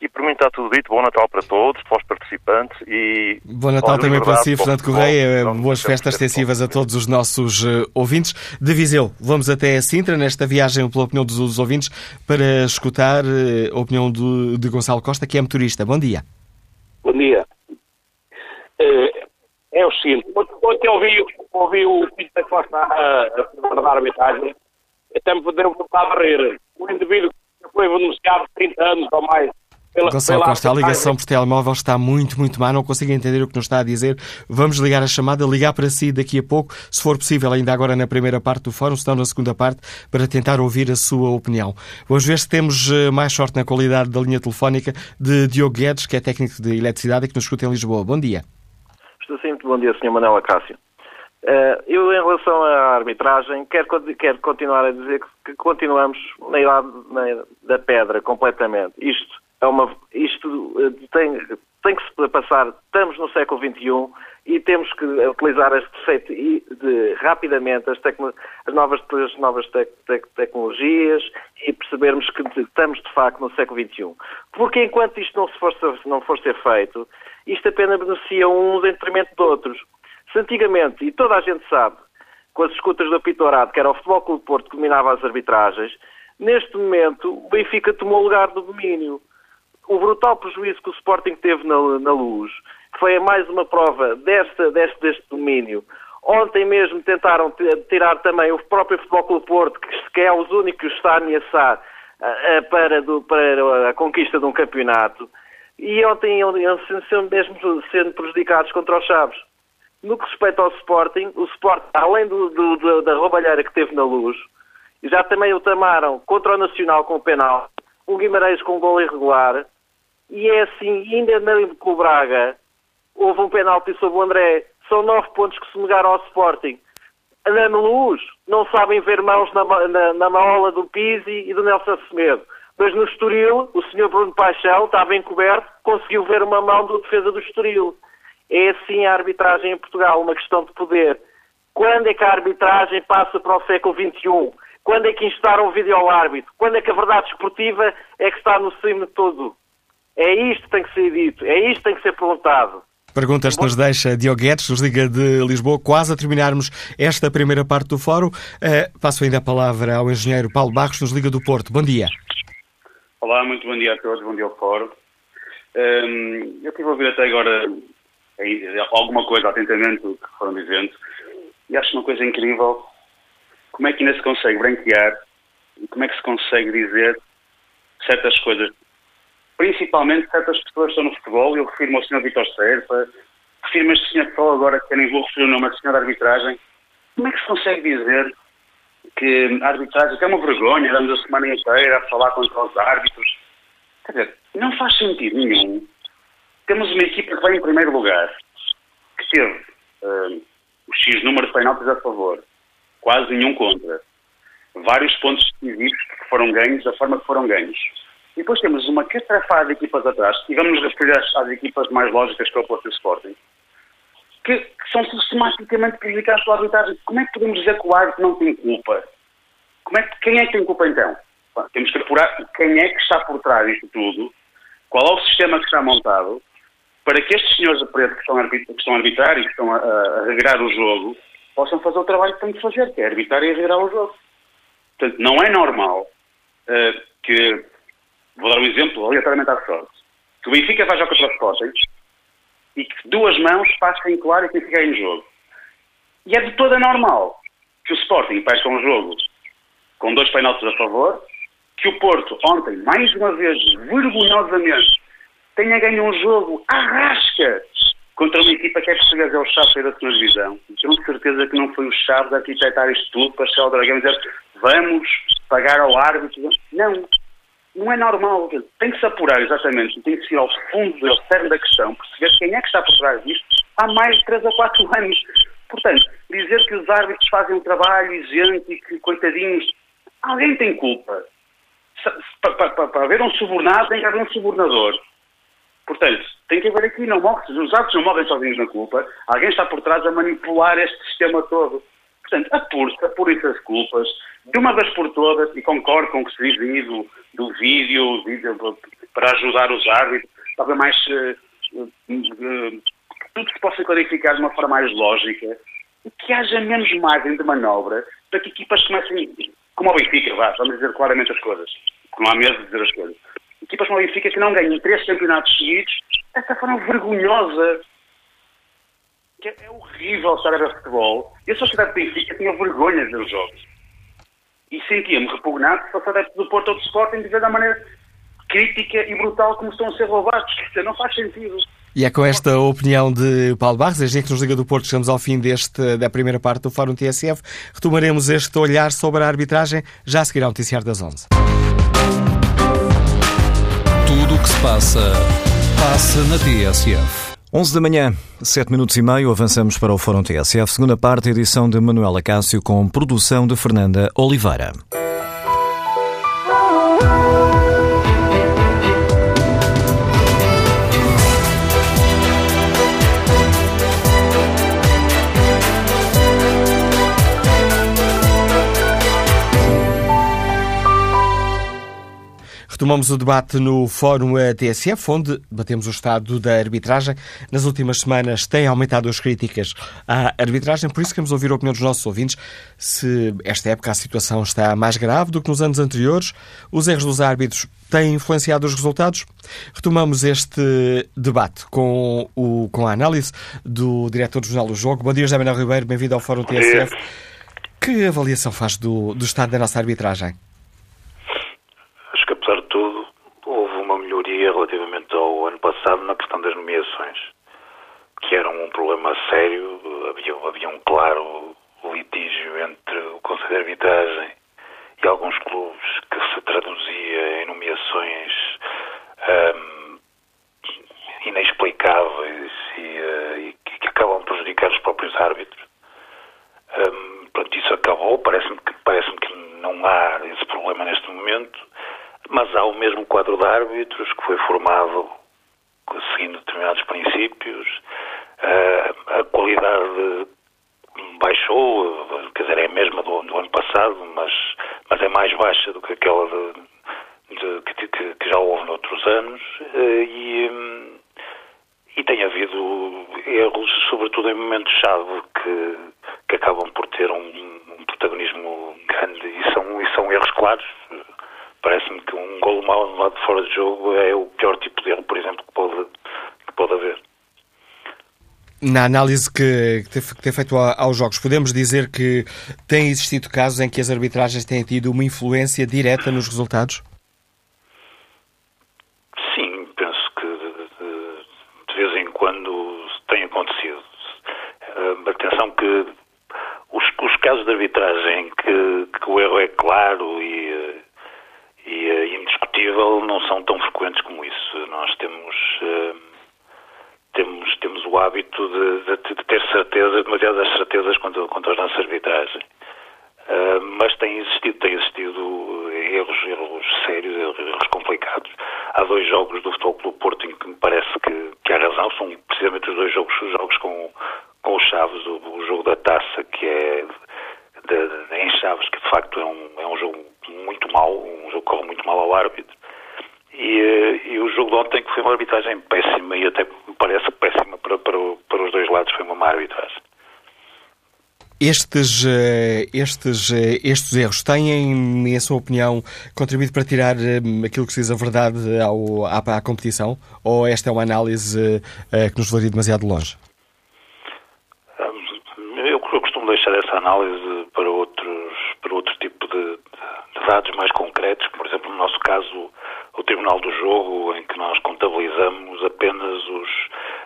e por mim está tudo dito. Bom Natal para todos, para os participantes e. Bom Natal também para si, Fernando Correia. Boas festas extensivas a todos os nossos uh, ouvintes. De Viseu, vamos até a Sintra, nesta viagem pela opinião dos, dos ouvintes, para escutar uh, a opinião do, de Gonçalo Costa, que é motorista. Bom dia. Bom dia. É o seguinte, ontem ouvi, ouvi o Pinto Costa a, a, a dar arbitragem, até me deu vontade de rir. O indivíduo que foi denunciado 30 anos ou mais pela, Gonçalo pela Costa, a ligação por telemóvel está muito, muito má, não consigo entender o que nos está a dizer. Vamos ligar a chamada, ligar para si daqui a pouco, se for possível, ainda agora na primeira parte do fórum, se não na segunda parte, para tentar ouvir a sua opinião. Vamos ver se temos eh, mais sorte na qualidade da linha telefónica de Diogo Guedes, que é técnico de eletricidade e que nos escuta em Lisboa. Bom dia. Estou sempre bom dia, Sr. Manuel Acácio. Uh, eu, em relação à arbitragem, quero, quero continuar a dizer que, que continuamos na idade na, da pedra, completamente. Isto é uma, isto eh, tem, tem que se passar, estamos no século XXI e temos que utilizar de, rapidamente as, tecno, as novas, as novas te, te, tecnologias e percebermos que estamos de facto no século XXI. Porque enquanto isto não, se for, não for ser feito, isto apenas beneficia uns em detrimento de outros. Se antigamente, e toda a gente sabe, com as escutas do Pitorado, que era o Futebol Clube Porto que dominava as arbitragens, neste momento o Benfica tomou o lugar do domínio o brutal prejuízo que o Sporting teve na, na luz foi mais uma prova deste, deste, deste domínio. Ontem mesmo tentaram tirar também o próprio Futebol Clube Porto, que é os únicos que está a ameaçar para, do, para a conquista de um campeonato. E ontem eles mesmo sendo prejudicados contra os Chaves. No que respeita ao Sporting, o Sporting, além do, do, da roubalheira que teve na luz, já também o tamaram contra o Nacional com o penal, o Guimarães com um gol irregular, e é assim, ainda na com o Braga, houve um penalti sobre o André. São nove pontos que se negaram ao Sporting. Na luz, não sabem ver mãos na, na, na maola do Pizzi e do Nelson Semedo. Mas no Estoril, o senhor Bruno Paixão estava encoberto, conseguiu ver uma mão do defesa do Estoril. É assim a arbitragem em Portugal, uma questão de poder. Quando é que a arbitragem passa para o século XXI? Quando é que instaram o vídeo ao árbitro? Quando é que a verdade esportiva é que está no cimo de tudo? É isto que tem que ser dito, é isto que tem que ser perguntado. Perguntas que nos deixa Diogo Guedes, nos liga de Lisboa, quase a terminarmos esta primeira parte do fórum. Uh, passo ainda a palavra ao engenheiro Paulo Barros, nos liga do Porto. Bom dia. Olá, muito bom dia a todos, bom dia ao fórum. Um, ehm, eu estive a ouvir até agora alguma coisa atentamente que foram dizendo e acho uma coisa incrível como é que ainda se consegue branquear e como é que se consegue dizer certas coisas. Principalmente certas pessoas que estão no futebol, eu refiro-me ao Sr. Vitor Serpa, refiro-me a este senhor que agora, que nem vou referir o nome, a senhor da arbitragem. Como é que se consegue dizer que a arbitragem, que é uma vergonha, damos a semana inteira a falar contra os árbitros? Quer dizer, não faz sentido nenhum. Temos uma equipa que vai em primeiro lugar, que teve uh, o X número de penaltis a favor, quase nenhum contra. Vários pontos decisivos que foram ganhos da forma que foram ganhos. E depois temos uma catrafada de equipas atrás, e vamos referir às, às equipas mais lógicas que é o Porto Sporting, que, que, são sistematicamente prejudicados pela arbitragem. Como é que podemos dizer que o árbitro não tem culpa? Como é que, quem é que tem culpa então? Bom, temos que apurar quem é que está por trás disto tudo, qual é o sistema que está montado, para que estes senhores de preto que estão a arbitrar, que estão a arbitrar que estão a, a, regrar o jogo possam fazer o trabalho que têm que fazer, que é arbitrar e regrar o jogo. Portanto, não é normal uh, que, vou dar um exemplo aleatoriamente à sorte, que o Benfica vai jogar contra os Sporting e que duas mãos passem claro e que fique em jogo. E é de toda normal que o Sporting perca um jogo com dois penaltis a favor, que o Porto ontem, mais uma vez, vergonhosamente, tenha ganho um jogo à rasca contra uma equipa que é portuguesa, é o Chaves da segunda divisão. Tenho certeza que não foi o Chaves a arquitetar isto tudo para chegar ao Dragão e dizer vamos pagar ao árbitro. Não. Não é normal. Tem que se apurar exatamente, tem que ir ao fundo do cerne da questão, perceber quem é que está por trás disto há mais de 3 ou 4 anos. Portanto, dizer que os árbitros fazem um trabalho exigente e que, coitadinhos, alguém tem culpa. Para haver um subornado, tem que haver um subornador. Portanto, tem que haver aqui, não morre, os atos não morrem sozinhos na culpa, alguém está por trás a manipular este sistema todo. Portanto, apure-se, apure-se as culpas, de uma vez por todas, e concordo com o que se diz aí do, do vídeo, vídeo para ajudar os árbitros, talvez mais. Uh, uh, tudo se possa clarificar de uma forma mais lógica que haja menos margem de manobra para que equipas comecem, como o Benfica, vá, vamos dizer claramente as coisas, porque não há medo de dizer as coisas equipas como o Benfica que não ganham três campeonatos seguidos, essa forma vergonhosa. Que é horrível estar a ver futebol. Eu sou cidade de Benfica, tinha vergonha de ver os jogos. E sentia-me repugnado se fosse adepto do Porto ou do Sporting de ver da maneira crítica e brutal como estão a ser roubados. Não faz sentido. E é com esta opinião de Paulo Barros, desde que nos Liga do Porto, chegamos ao fim deste, da primeira parte do Fórum TSF. Retomaremos este olhar sobre a arbitragem já a seguir ao Noticiário das 11 tudo o que se passa, passa na TSF. 11 da manhã, 7 minutos e meio, avançamos para o Fórum TSF, segunda parte, edição de Manuela Cássio, com produção de Fernanda Oliveira. Retomamos o debate no Fórum TSF, onde debatemos o estado da arbitragem. Nas últimas semanas têm aumentado as críticas à arbitragem, por isso queremos ouvir a opinião dos nossos ouvintes se esta época a situação está mais grave do que nos anos anteriores, os erros dos árbitros têm influenciado os resultados. Retomamos este debate com, o, com a análise do diretor do Jornal do Jogo. Bom dia, José Manuel Ribeiro, bem-vindo ao Fórum TSF. Que avaliação faz do, do estado da nossa arbitragem? Na questão das nomeações, que era um problema sério, havia, havia um claro litígio entre o Conselho de Arbitragem e alguns clubes que se traduzia em nomeações um, inexplicáveis e, uh, e, que acabam por prejudicar os próprios árbitros. Um, pronto, isso acabou, parece-me que, parece que não há esse problema neste momento mas há o mesmo quadro de árbitros que foi formado seguindo determinados princípios, a qualidade baixou, quer dizer, é a mesma do, do ano passado, mas, mas é mais baixa do que aquela de, de, que, que, que, já houve noutros anos e, e tem havido erros, sobretudo em momentos-chave, que, que acabam por ter um, um protagonismo grande e são, e são erros claros parece-me que um golo mal anulado fora de jogo é o pior tipo de erro, por exemplo, que pode, que pode haver. Na análise que, que, tem, que tem feito aos jogos, podemos dizer que tem existido casos em que as arbitragens têm tido uma influência direta nos resultados? Sim, penso que de, de vez em quando tem acontecido. Uh, atenção que os, os, casos de arbitragem que, que o erro é claro e, e uh, indiscutível não são tão frequentes como isso. Nós temos. Uh, temos, temos o hábito de, de, de ter certeza, demasiadas certezas quanto, quanto às nossas arbitragens. Uh, mas tem existido, tem existido erros, erros sérios, erros complicados. Há dois jogos do Futebol Clube Porto em que me parece que, que há razão, são precisamente os dois jogos, os jogos com, com os Chaves, o, o jogo da taça, que é de, em Chaves, que de facto é um, é um jogo muito mau, um jogo que corre muito mal ao árbitro. E, eh, e, o jogo de ontem, que foi uma arbitragem péssima e até me parece péssima para, para, para os dois lados, foi uma má arbitragem. Estes, eh, estes, eh, estes erros têm, em sua opinião, contribuído para tirar aquilo que se diz a verdade ao, à, à competição? Ou esta é uma análise que nos levaria demasiado longe? Eu, eu costumo deixar essa análise para outros, para outro tipo de, de dados mais concretos, por exemplo, no nosso caso, o Tribunal do Jogo, em que nós contabilizamos apenas os,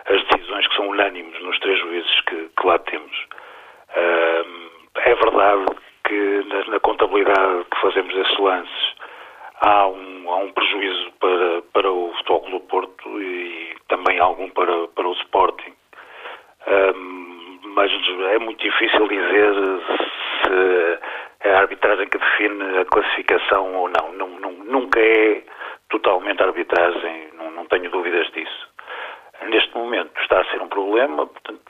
as decisões que são unânimes nos três juízes que, que lá temos. É verdade que na, na, contabilidade que fazemos desses lances há um, há um prejuízo para, para o Futebol Clube Porto e também algum para, para o Sporting. mas é muito difícil dizer se a arbitragem que define a classificação ou não. Nunca é totalmente arbitragem, não, não tenho dúvidas disso. Neste momento está a ser um problema, portanto,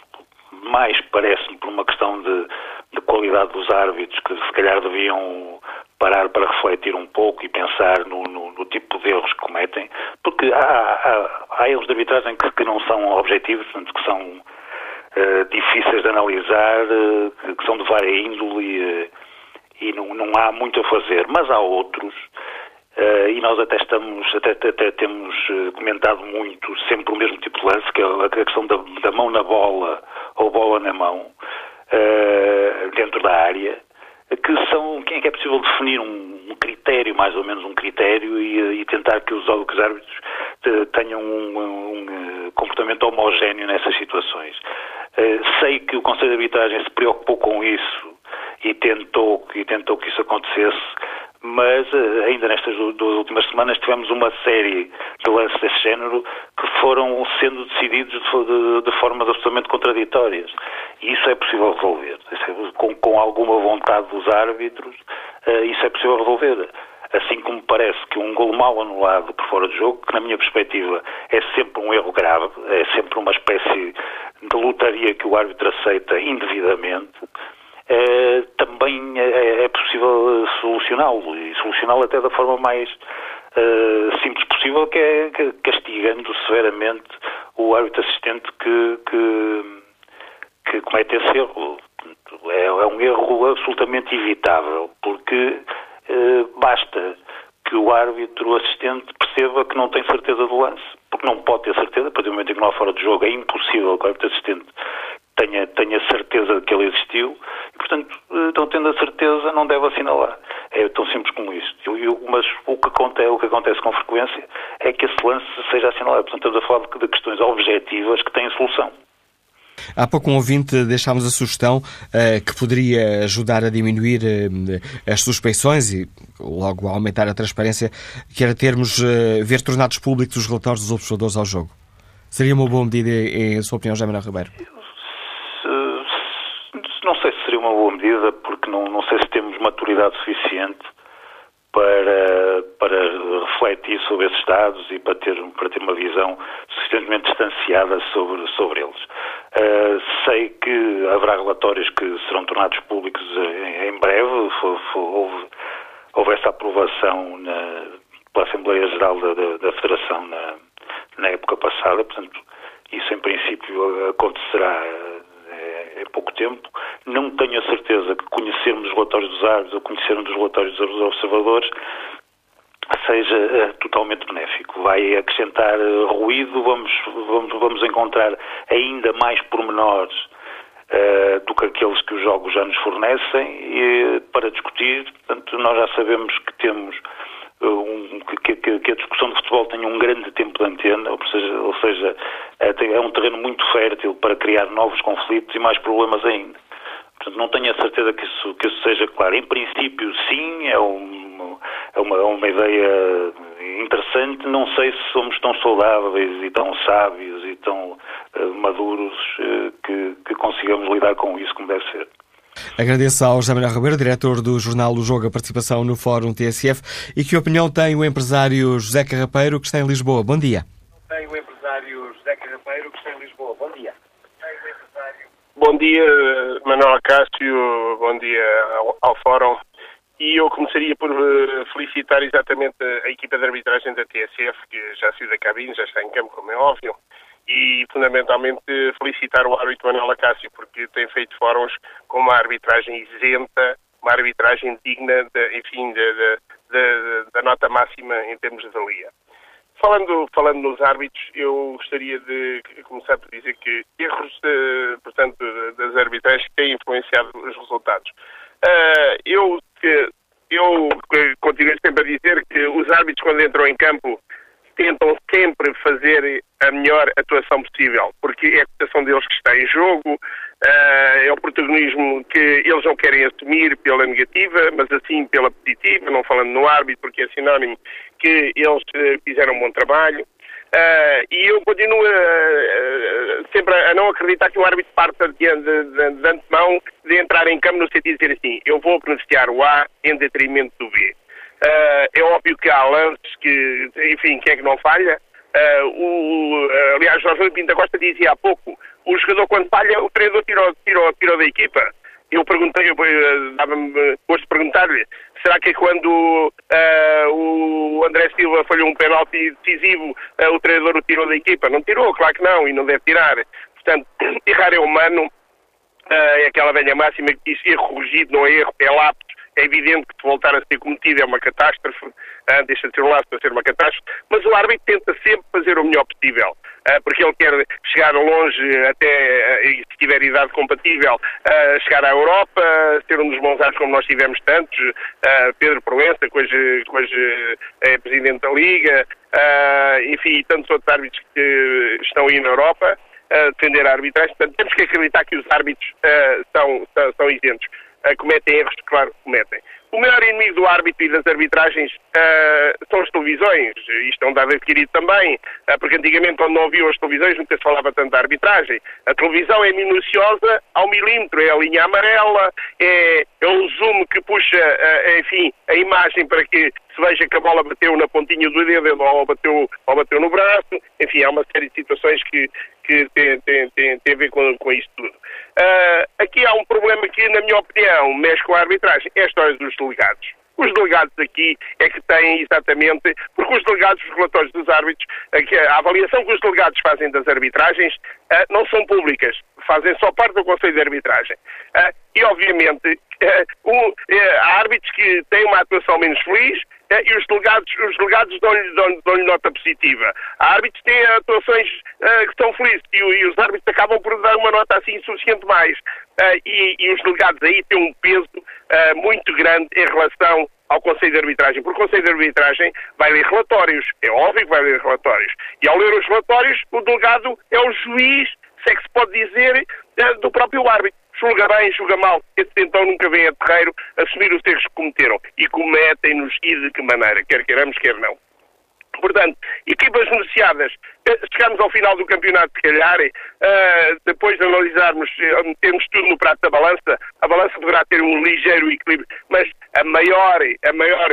mais parece-me por uma questão de, de, qualidade dos árbitros, que se calhar deviam parar para refletir um pouco e pensar no, no, no tipo de erros que cometem, porque há, há, há erros de arbitragem que, que, não são objetivos, portanto, que são uh, difíceis de analisar, uh, que são de vária índole uh, e não, não há muito a fazer, mas há outros Uh, e nós até estamos, até, até temos uh, comentado muito sempre o mesmo tipo de lance, que é a questão da, da mão na bola ou bola na mão, uh, dentro da área, que são, quem é que é possível definir um, um critério, mais ou menos um critério, e, e tentar que os, os árbitros tenham um, um, comportamento homogéneo nessas situações. sei que o Conselho de Arbitragem se preocupou com isso e tentou, e tentou que isso acontecesse, mas eh, ainda nestas duas últimas semanas tivemos uma série de lances desse género que foram sendo decididos de, de, de formas absolutamente contraditórias. E isso é possível resolver. É, com, com, alguma vontade dos árbitros, uh, isso é possível resolver. Assim como parece que um gol mal anulado por fora de jogo, que na minha perspectiva é sempre um erro grave, é sempre uma espécie de lutaria que o árbitro aceita indevidamente, eh, também é, é possível solucioná-lo e solucioná-lo até da forma mais uh, simples possível, que é castigando severamente o árbitro assistente que, que, que comete esse erro. É, é, um erro absolutamente evitável, porque basta que o árbitro assistente perceba que não tem certeza do lance, porque não pode ter certeza, a partir do momento em que não há fora de jogo, é impossível que o árbitro assistente tenha, tenha certeza de que ele existiu e, portanto, então, tendo a certeza, não deve assinalar. É tão simples como isto. mas o que, acontece, o que acontece com frequência é que esse lance seja assinalado. Portanto, estamos a falar de, de questões objetivas que têm solução. Há pouco um ouvinte deixámos a sugestão uh, que poderia ajudar a diminuir uh, as suspeições e logo a aumentar a transparência, que era termos, uh, ver tornados públicos os relatórios dos observadores ao jogo. Seria uma boa medida, em sua opinião, Jaime Ribeiro? Não sei se seria uma boa medida, porque não, não sei se temos maturidade suficiente para, para refletir sobre esses dados e para ter, para ter uma visão suficientemente distanciada sobre, sobre eles. Uh, sei que haverá relatórios que serão tornados públicos em, em breve, houve, houve essa aprovação na, pela Assembleia Geral da, da, da Federação na, na época passada, portanto, isso em princípio acontecerá é, é, pouco tempo. Não tenho a certeza que conhecermos os relatórios dos árbitros ou conhecermos os relatórios dos observadores seja uh, totalmente benéfico. Vai acrescentar uh, ruído, vamos, vamos, vamos encontrar ainda mais pormenores uh, do que aqueles que os jogos já nos fornecem e, para discutir. Portanto, nós já sabemos que temos um, que, que, que, a discussão de futebol tem um grande tempo de antena, ou seja, ou seja é, é um terreno muito fértil para criar novos conflitos e mais problemas ainda. Portanto, não tenho a certeza que isso, que isso seja claro. Em princípio, sim, é, um, é, uma, é uma ideia interessante. Não sei se somos tão saudáveis e tão sábios e tão uh, maduros uh, que, que consigamos lidar com isso como deve ser. Agradeço ao José Manuel Ribeiro, diretor do jornal O Jogo, a participação no Fórum TSF. E que opinião tem o empresário José Carrapeiro, que está em Lisboa? Bom dia. Tem o empresário José Carrapeiro, que está em Lisboa. Bom dia. Bom dia, Manuel Cássio. Bom dia ao, ao Fórum. E eu começaria por uh, felicitar exatamente a, a, equipa de arbitragem da TSF, que já saiu da cabine, já está em campo, como é óbvio e fundamentalmente felicitar o árbitro Manuel Acácio porque tem feito fóruns com uma arbitragem isenta, uma arbitragem digna, de, enfim, de, de, da nota máxima em termos de valia. Falando, falando nos árbitros, eu gostaria de começar por dizer que erros, de, portanto, das arbitragens têm influenciado os resultados. Uh, eu, eu continuo sempre a dizer que os árbitros, quando entram em campo, tentam sempre fazer a melhor atuação possível, porque é a atuação deles que está em jogo, uh, é o protagonismo que eles não querem assumir pela negativa, mas assim pela positiva, não falando no árbitro, porque é sinónimo que eles uh, fizeram um bom trabalho. Uh, e eu continuo sempre a não acreditar que o árbitro parta de, de, de, de antemão de entrar em campo no sentido de dizer assim, eu vou beneficiar o A em detrimento do B. Uh, é óbvio que há lances que, enfim, quem é que não falha? Uh, o, uh, aliás, Jorge Pinto da Costa dizia há pouco, o jogador quando falha, o treinador tirou, tirou, tirou da equipa. Eu perguntei, dava-me gosto de perguntar-lhe, será que é quando o André Silva falhou um penalti decisivo, o treinador o tirou da equipa? Não tirou, claro que não, e não deve tirar. Portanto, errar é humano, é aquela velha máxima que diz erro corrigido não é erro, é lápis é evidente que se voltar a ser cometido é uma catástrofe, uh, deixa de ser um laço para ser uma catástrofe, mas o árbitro tenta sempre fazer o melhor possível, uh, porque ele quer chegar longe até, uh, se tiver idade compatível, chegar à Europa, ser um dos bons árbitros como nós tivemos tantos, Pedro Proença, que hoje, que hoje é Presidente da Liga, enfim, tantos outros árbitros que estão aí na Europa, a defender a arbitragem. Portanto, temos que acreditar que os árbitros são, são, são isentos cometem erros, claro cometem. O maior inimigo do árbitro e das arbitragens uh, são as televisões. Isto é um dado adquirido também, uh, porque antigamente, quando não haviam as televisões, nunca se falava tanto da arbitragem. A televisão é minuciosa ao milímetro, é a linha amarela, é, é o zoom que puxa, uh, enfim, a imagem para que se veja que a bola bateu na pontinha do dedo ou bateu, ou bateu no braço. Enfim, há uma série de situações que, que têm, têm, têm, têm a ver com, com isto tudo. Uh, aqui há um problema que, na minha opinião, mexe com a arbitragem, é a história dos delegados. Os delegados aqui é que têm exatamente, porque os delegados, os relatórios dos árbitros, a avaliação que os delegados fazem das arbitragens uh, não são públicas, fazem só parte do Conselho de Arbitragem. Uh, e, obviamente, um, há árbitros que têm uma atuação menos feliz, e os delegados, os delegados dão-lhe dão, dão nota positiva. Há árbitros têm atuações uh, que estão felizes e, e, os árbitros acabam por dar uma nota assim insuficiente mais. Uh, e, e, os delegados aí têm um peso uh, muito grande em relação ao Conselho de Arbitragem, porque o Conselho de Arbitragem vai ler relatórios, é óbvio que vai ler relatórios. E ao ler os relatórios, o delegado é o juiz, se é que se pode dizer, do próprio árbitro julga bem, julga mal. Esse então nunca vem a terreiro assumir os erros que cometeram. E cometem-nos e de que maneira, quer queiramos, quer não. Portanto, equipas beneficiadas, eh, chegamos ao final do campeonato, se calhar, uh, depois de analisarmos, uh, metermos tudo no prato da balança, a balança poderá ter um ligeiro equilíbrio, mas a maior, a maior,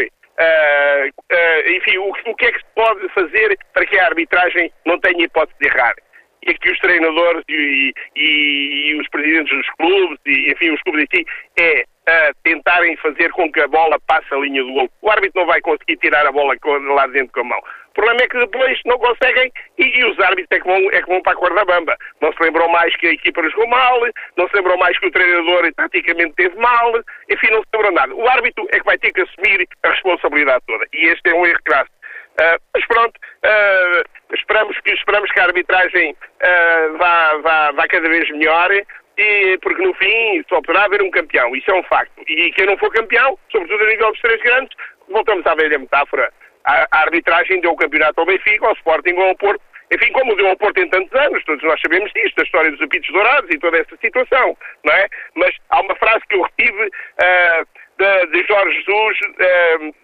enfim, o que é que se pode fazer para que a arbitragem não tenha hipótese de errar? E que os treinadores e, e, e, os presidentes dos clubes, e enfim, os clubes em si, é uh, tentarem fazer com que a bola passe a linha do gol. O árbitro não vai conseguir tirar a bola lá dentro com a mão. O problema é que depois não conseguem e, e os árbitros é que, vão, é que vão para a corda bamba. Não se lembrou mais que a equipa jogou mal, não se lembrou mais que o treinador taticamente teve mal, enfim, não se lembrou nada. O árbitro é que vai ter que assumir a responsabilidade toda. E este é um erro crasso. Uh, mas pronto, uh, esperamos, que, esperamos que a arbitragem uh, vá, vá, vá cada vez melhor e, porque no fim só poderá haver um campeão, isso é um facto. E quem não for campeão, sobretudo a nível dos três grandes, voltamos à velha metáfora. A, a arbitragem deu o campeonato ao Benfica, ao Sporting ou ao Porto, enfim, como deu ao Porto em tantos anos, todos nós sabemos disto, a história dos apitos dourados e toda essa situação, não é? Mas há uma frase que eu retive uh, de, de, Jorge Jesus uh,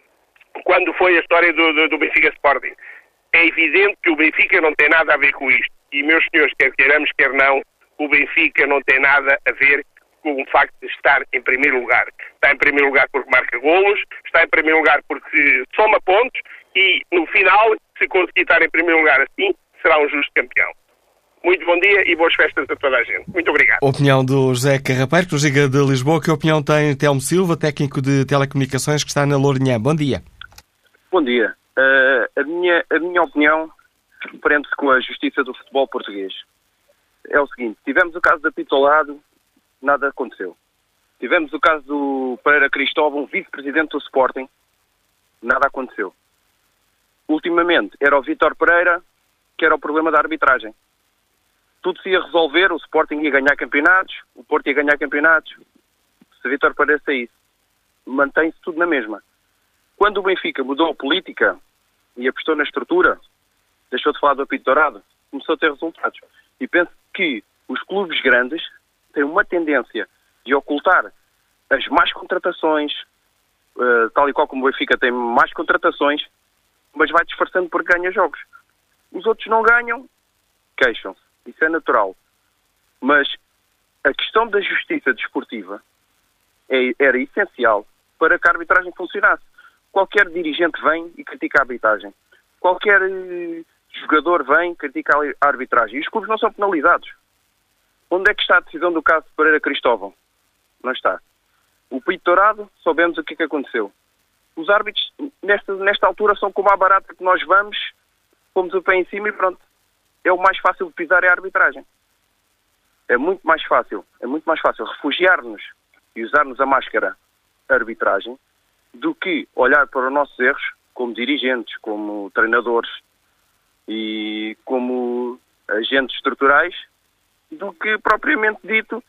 quando foi a história do, do, do Benfica Sporting. É evidente que o Benfica não tem nada a ver com isto. E, meus senhores, quer queiramos, quer não, o Benfica não tem nada a ver com o facto de estar em primeiro lugar. Está em primeiro lugar porque marca golos, está em primeiro lugar porque soma pontos e, no final, se conseguir estar em primeiro lugar assim, será um justo campeão. Muito bom dia e boas festas a toda a gente. Muito obrigado. Opinião do José Carrapeiro, que nos liga de Lisboa. Que opinião tem Telmo Silva, técnico de telecomunicações, que está na Lourinhã? Bom dia. Bom dia. Uh, a, minha, a minha opinião prende-se com a justiça do futebol português é o seguinte: tivemos o caso da Pitolado, nada aconteceu. Tivemos o caso do Pereira Cristóvão, vice-presidente do Sporting, nada aconteceu. Ultimamente era o Vítor Pereira que era o problema da arbitragem. Tudo se ia resolver, o Sporting ia ganhar campeonatos, o Porto ia ganhar campeonatos. Se Vítor Pereira saísse, mantém-se tudo na mesma. Quando o Benfica mudou a política e apostou na estrutura, deixou de falar do apito dourado, começou a ter resultados. E penso que os clubes grandes têm uma tendência de ocultar as más contratações, uh, tal e qual como o Benfica tem mais contratações, mas vai disfarçando porque ganha jogos. Os outros não ganham, queixam-se. Isso é natural. Mas a questão da justiça desportiva é, era essencial para que a arbitragem funcionasse. Qualquer dirigente vem e critica a arbitragem. Qualquer uh, jogador vem, critica a arbitragem. E os clubes não são penalizados. Onde é que está a decisão do caso de Pereira Cristóvão? Não está. O Pito Dourado, soubemos o que é que aconteceu. Os árbitros, nesta, nesta altura, são como a barata que nós vamos, pomos o pé em cima e pronto. É o mais fácil de pisar é a arbitragem. É muito mais fácil, é muito mais fácil refugiar-nos e usarmos a máscara arbitragem do que olhar para os nossos erros como dirigentes, como treinadores, e como agentes estruturais do que propriamente dito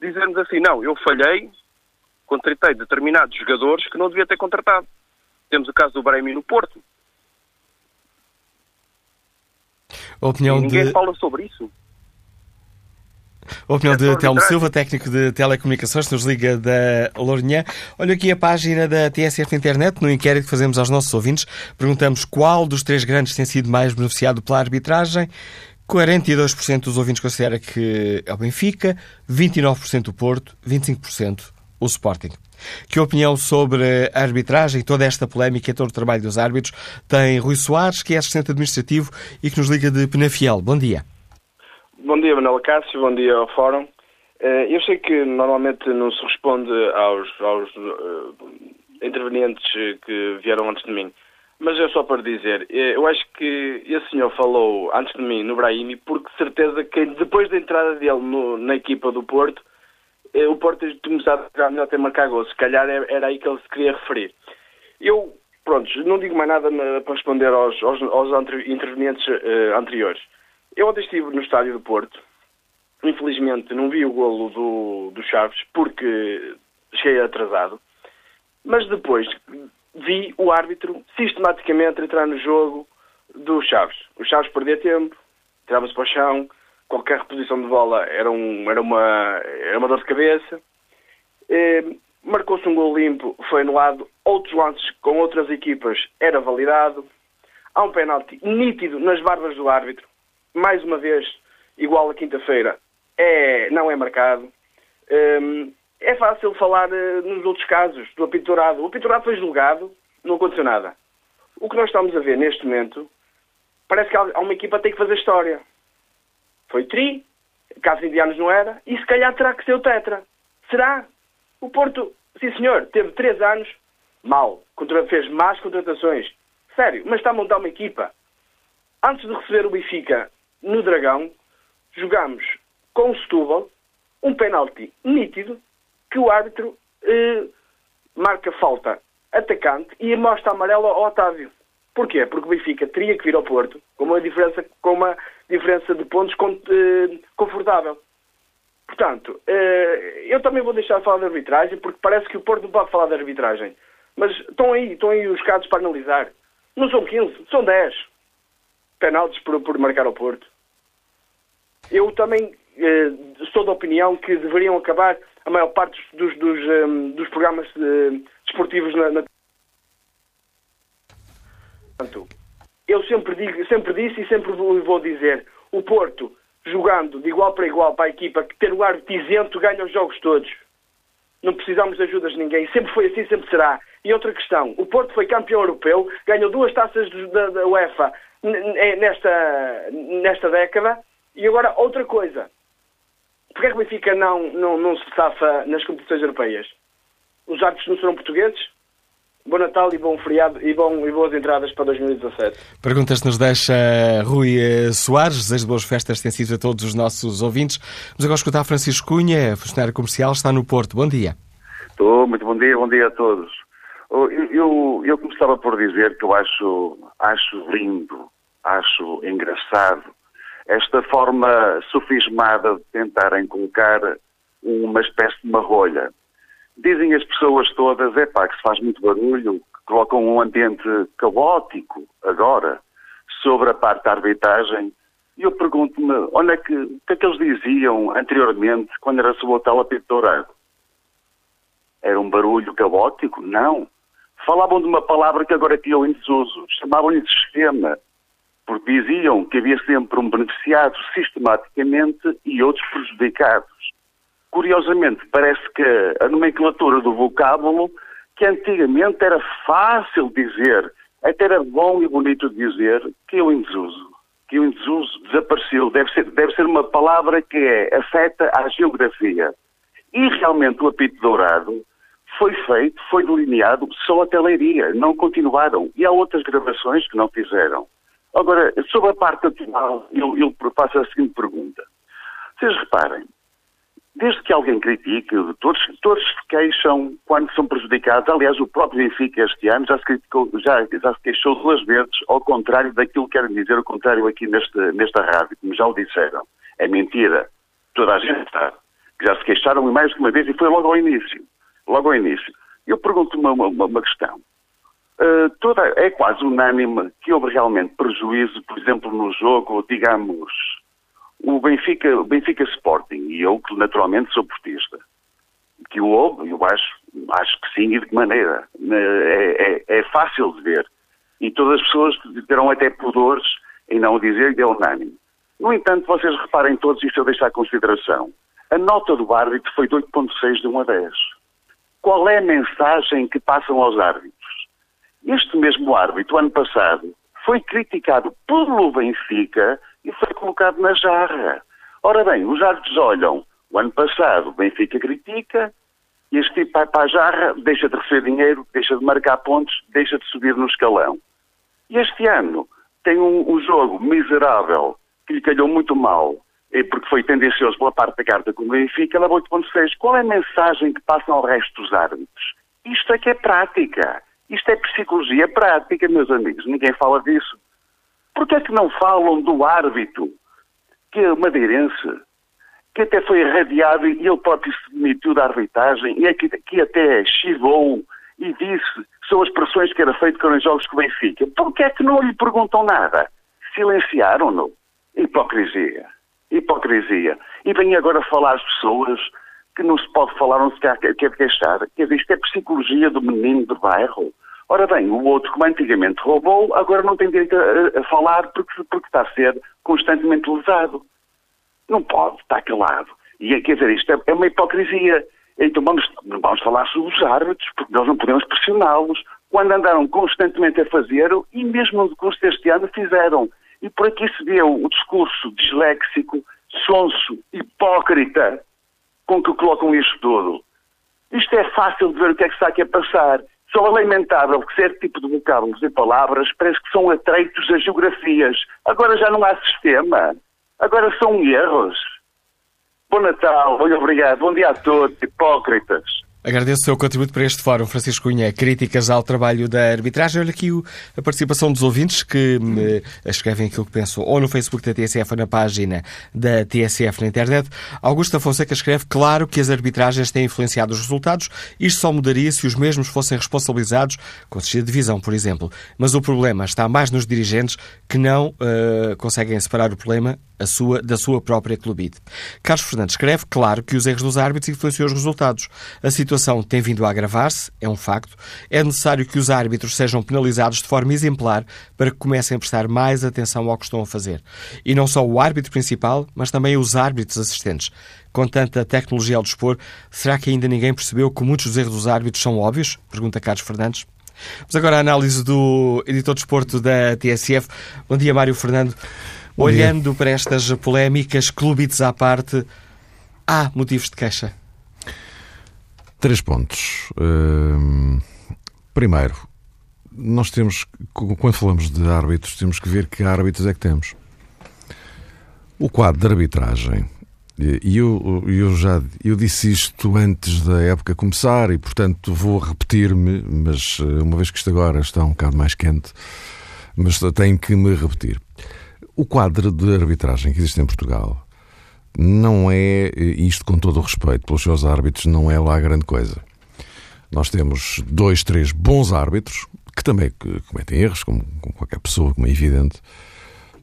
dizermos assim, não, eu falhei, contratei determinados jogadores que não devia ter contratado. Temos o caso do Brahimi no Porto. A opinião e ninguém de... fala sobre isso. A opinião de Telmo Silva, técnico de telecomunicações, nos liga da Lourinhã. Olha aqui a página da TSF Internet, no inquérito que fazemos aos nossos ouvintes. Perguntamos qual dos três grandes tem sido mais beneficiado pela arbitragem. 42% dos ouvintes considera que é o Benfica, 29% o Porto, 25% o Sporting. Que opinião sobre a arbitragem e toda esta polémica e todo o trabalho dos árbitros tem Rui Soares, que é assistente administrativo e que nos liga de Penafiel. Bom dia. Bom dia, Manuela Cássio, bom dia ao Fórum. Eh, eu sei que normalmente não se responde aos, aos uh, intervenientes que vieram antes de mim, mas é só para dizer, eh, eu acho que esse senhor falou antes de mim no Brahimi, porque certeza que depois da entrada dele no, na equipa do Porto, o Porto tem começado a jogar melhor até marcar gol. Se calhar era aí que ele se queria referir. Eu, pronto, não digo mais nada para responder aos, aos, aos intervenientes uh, anteriores. Eu ontem estive no estádio do Porto. Infelizmente não vi o golo do, do Chaves porque cheguei atrasado. Mas depois vi o árbitro sistematicamente entrar no jogo do Chaves. O Chaves perdia tempo, tirava-se para o chão, qualquer reposição de bola era, um, era, uma, era uma dor de cabeça. Marcou-se um gol limpo, foi anulado. Outros lances com outras equipas era validado. Há um penalti nítido nas barbas do árbitro mais uma vez, igual a quinta-feira, é, não é marcado. Um, é fácil falar uh, nos outros casos do apiturado. O apiturado foi julgado, não aconteceu nada. O que nós estamos a ver neste momento, parece que há uma equipa que tem que fazer história. Foi Tri, caso Indianos não era, e se calhar terá que ser o Tetra. Será? O Porto, sim senhor, teve três anos, mal. Fez más contratações. Sério, mas está a montar uma equipa. Antes de receber o Benfica no Dragão, jogámos com o Setúbal um penalti nítido que o árbitro eh, marca falta atacante e mostra amarelo ao Otávio. Porquê? Porque o Benfica teria que vir ao Porto com uma diferença, com uma diferença de pontos eh, confortável. Portanto, eh, eu também vou deixar de falar de arbitragem, porque parece que o Porto não pode falar de arbitragem. Mas estão aí, estão aí os casos para analisar. Não são 15, são 10 penaltis por, por marcar ao Porto. Eu também eh, sou da opinião que deveriam acabar a maior parte dos, dos, um, ehm, dos programas eh, desportivos na, na... Eu sempre, digo, sempre disse e sempre vou dizer, o Porto, jogando de igual para igual para a equipa, que ter o árbitro isento ganha os jogos todos. Não precisamos de ajudas de ninguém. Sempre foi assim, sempre será. E outra questão, o Porto foi campeão europeu, ganhou duas taças da, da UEFA é nesta, nesta década. E agora, outra coisa. Porquê é que o Benfica não, não, não se safa nas competições europeias? Os árbitros não serão portugueses? Bom Natal e bom feriado e, bom, e boas entradas para 2017. Perguntas que nos deixa Rui eh, Soares. Desejo de boas festas extensivas a todos os nossos ouvintes. Vamos agora escutar Francisco Cunha, funcionário comercial, está no Porto. Bom dia. Estou, muito bom dia, bom dia a todos. Eu, eu, eu começava por dizer que eu acho, acho lindo, acho engraçado esta forma sofismada de tentarem colocar uma espécie de uma rolha Dizem as pessoas todas, é pá, que se faz muito barulho, que colocam um ambiente caótico agora sobre a parte da arbitragem. E eu pergunto-me, onde é que, o que é que eles diziam anteriormente quando era sobre o tal apito dourado? Era um barulho caótico? Não. Falavam de uma palavra que agora criou em desuso. Chamavam-lhe sistema. Porque diziam que havia sempre um beneficiado sistematicamente e outros prejudicados curiosamente, parece que a nomenclatura do vocábulo, que antigamente era fácil dizer, até era bom e bonito dizer, que eu em desuso. Que em desuso desapareceu. Deve ser, deve ser uma palavra que é afeta à geografia. E realmente o apito dourado foi feito, foi delineado só até Leiria, não continuaram. E há outras gravações que não fizeram. Agora, sobre a parte atual, eu, eu faço a seguinte pergunta. Vocês reparem, Desde que alguém critique, todos, todos queixam quando são prejudicados. Aliás, o próprio Benfica este ano já se, criticou, já, já se queixou duas vezes, ao contrário daquilo que quero dizer, o contrário aqui neste, nesta rádio, como já o disseram. É mentira. Toda a gente que já se queixaram mais de uma vez e foi logo ao início. Logo ao início. Eu pergunto uma, uma, uma questão. Uh, toda, é quase unânime que houve realmente prejuízo, por exemplo, no jogo, digamos, o Benfica, o Benfica Sporting, e eu que naturalmente sou portista, que o houve, eu acho, acho que sim, e de que maneira. É, é, é fácil de ver. E todas as pessoas terão até pudores em não dizer que é unânime. No entanto, vocês reparem todos, isto eu deixo à consideração. A nota do árbitro foi de 8.6 de 1 a 10. Qual é a mensagem que passam aos árbitros? Este mesmo árbitro, ano passado, foi criticado pelo Benfica e foi colocado na jarra. Ora bem, os árbitros olham, o ano passado o Benfica critica, e este tipo vai para a jarra, deixa de receber dinheiro, deixa de marcar pontos, deixa de subir no escalão. E este ano tem um, um jogo miserável, que lhe calhou muito mal, porque foi tendencioso pela parte da carta com o Benfica, leva 8.6. Qual é a mensagem que passam ao resto dos árbitros? Isto é que é prática. Isto é psicologia prática, meus amigos. Ninguém fala disso. Porquê é que não falam do árbitro, que é madeirense, que até foi irradiado e ele próprio se demitiu da arbitragem e é que, que até chivou e disse são as pressões que era feito com os jogos com o Benfica. Porquê é que não lhe perguntam nada? Silenciaram-no. Hipocrisia. Hipocrisia. E vem agora falar às pessoas que não se pode falar, não se quer, quer queixar. Quer dizer, isto é psicologia do menino do bairro. Ora bem, o outro, como antigamente roubou, agora não tem direito a, a falar porque, porque está a ser constantemente lesado. Não pode estar calado. E quer dizer, isto é, é uma hipocrisia. Então vamos, vamos falar sobre os árbitros, porque nós não podemos pressioná-los. Quando andaram constantemente a fazer, e mesmo no curso deste ano fizeram. E por aqui se vê o, discurso disléxico, sonso, hipócrita, com que colocam isto tudo. Isto é fácil de ver o que é que está aqui a passar. Só é lamentável que certo tipo de vocábulos e palavras parece que são atreitos a geografias. Agora já não há sistema. Agora são erros. Bom Natal, muito obrigado. Bom dia a todos, hipócritas. Agradeço o seu contributo para este fórum, Francisco Cunha. Críticas ao trabalho da arbitragem. Olha aqui a participação dos ouvintes que me escrevem aquilo que pensam ou no Facebook da TSF ou na página da TSF na internet. Augusta Fonseca escreve: Claro que as arbitragens têm influenciado os resultados. Isto só mudaria se os mesmos fossem responsabilizados com de divisão, por exemplo. Mas o problema está mais nos dirigentes que não uh, conseguem separar o problema a sua, da sua própria clubite. Carlos Fernandes escreve, claro, que os erros dos árbitros influenciam os resultados. A situação tem vindo a agravar-se, é um facto. É necessário que os árbitros sejam penalizados de forma exemplar para que comecem a prestar mais atenção ao que estão a fazer. E não só o árbitro principal, mas também os árbitros assistentes. Com tanta tecnologia ao dispor, será que ainda ninguém percebeu que muitos dos erros dos árbitros são óbvios? Pergunta Carlos Fernandes. Vamos agora à análise do editor de esporto da TSF. Bom dia, Mário Fernando. Olhando para estas polémicas, clubites à parte, há motivos de queixa? Três pontos. Uh, primeiro, nós temos, quando falamos de árbitros, temos que ver que árbitros é que temos. O quadro de arbitragem, e eu, eu já eu disse isto antes da época começar e, portanto, vou repetir-me, mas eh, uma vez que isto agora está um bocado mais quente, mas tenho que me repetir. O quadro de arbitragem que existe em Portugal não é, isto com todo o respeito pelos seus árbitros, não é lá grande coisa. Nós temos dois, três bons árbitros, que também cometem erros, como, como qualquer pessoa, como é evidente,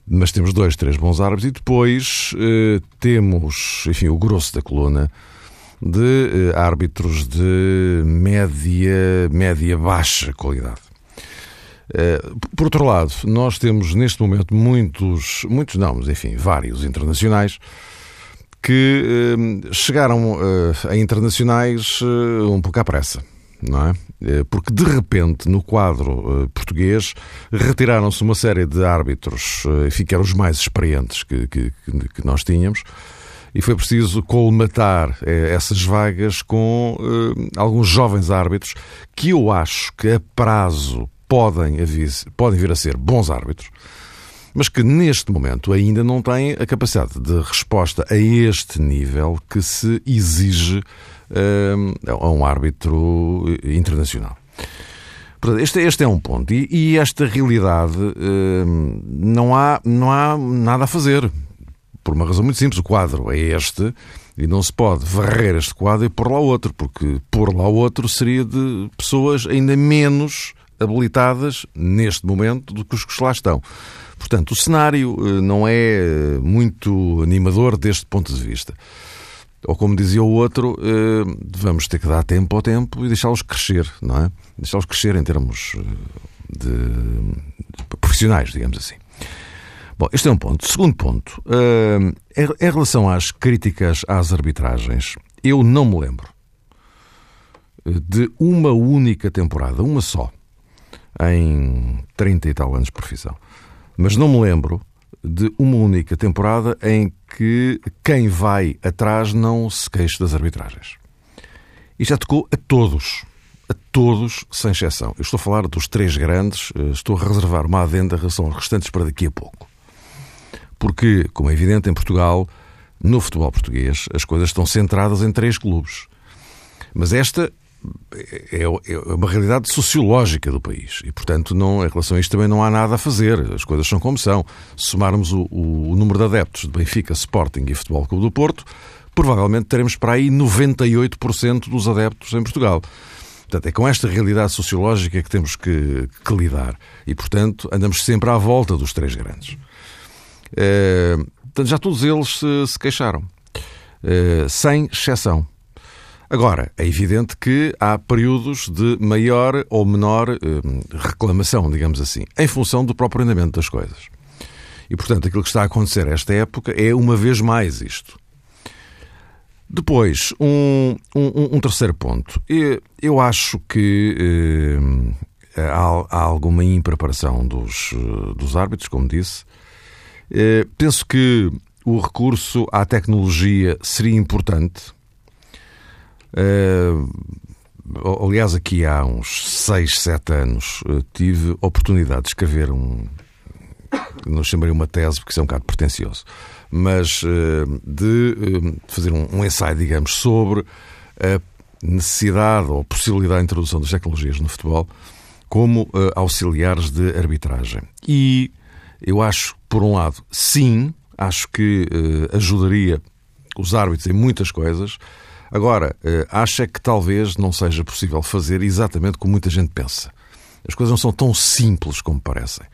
mas temos dois, três bons árbitros e depois eh, temos, enfim, o grosso da coluna de eh, árbitros de média, média baixa qualidade. Eh, por outro lado, nós temos neste momento muitos, muitos não, mas enfim, vários internacionais que eh, chegaram eh, a internacionais um pouco à pressa, não é? Porque de repente, no quadro português, retiraram-se uma série de árbitros, eram os mais experientes que, que, que nós tínhamos, e foi preciso colmatar essas vagas com alguns jovens árbitros que eu acho que a prazo podem, podem vir a ser bons árbitros, mas que neste momento ainda não têm a capacidade de resposta a este nível que se exige uh, a um árbitro internacional. Portanto, este, este é um ponto. E, e esta realidade uh, não, há, não há nada a fazer. Por uma razão muito simples. O quadro é este e não se pode varrer este quadro e pôr lá outro, porque pôr lá outro seria de pessoas ainda menos habilitadas neste momento do que os que lá estão. Portanto, o cenário eh, não é eh, muito animador deste ponto de vista. Ou como dizia o outro, eh, vamos ter que dar tempo ao tempo e deixá-los crescer, não é? Deixá-los crescer em termos de profissionais, digamos assim. Bom, este é um ponto. Segundo ponto, em relação às críticas às arbitragens, eu não me lembro de uma única temporada, uma só, em 30 e tal anos de profissão. Mas não me lembro de uma única temporada em que quem vai atrás não se queixe das arbitragens. E já tocou a todos. A todos, sem exceção. Eu estou a falar dos três grandes, eh, estou a reservar uma adenda aos restantes para daqui a pouco. Porque, como é evidente, em Portugal, no futebol português, as coisas estão centradas em três clubes. Mas esta é, é, uma realidade sociológica do país e, portanto, não, em relação a isto também não há nada a fazer. As coisas são como são. Se somarmos o, o número de adeptos de Benfica, Sporting e Futebol Clube do Porto, provavelmente teremos para aí 98% dos adeptos em Portugal. Portanto, é com esta realidade sociológica que temos que, que lidar. E, portanto, andamos sempre à volta dos três grandes. É, portanto, já todos eles se, se queixaram. É, sem exceção. Agora, é evidente que há períodos de maior ou menor eh, reclamação, digamos assim, em função do próprio andamento das coisas. E, portanto, aquilo que está a acontecer esta época é, uma vez mais, isto. Depois, um, um, um terceiro ponto. Eu, eu acho que eh, há, há, alguma impreparação dos, dos árbitros, como disse. Eh, penso que o recurso à tecnologia seria importante Uh, aliás, aqui há uns 6, 7 anos, tive a oportunidade de escrever um. Não chamaria uma tese, porque isso é um bocado pretencioso, mas de fazer um ensaio, digamos, sobre a necessidade ou possibilidade de introdução das tecnologias no futebol como auxiliares de arbitragem. E eu acho, por um lado, sim, acho que ajudaria os árbitros em muitas coisas. Agora, eh, acha que talvez não seja possível fazer exatamente como muita gente pensa. As coisas não são tão simples como parecem.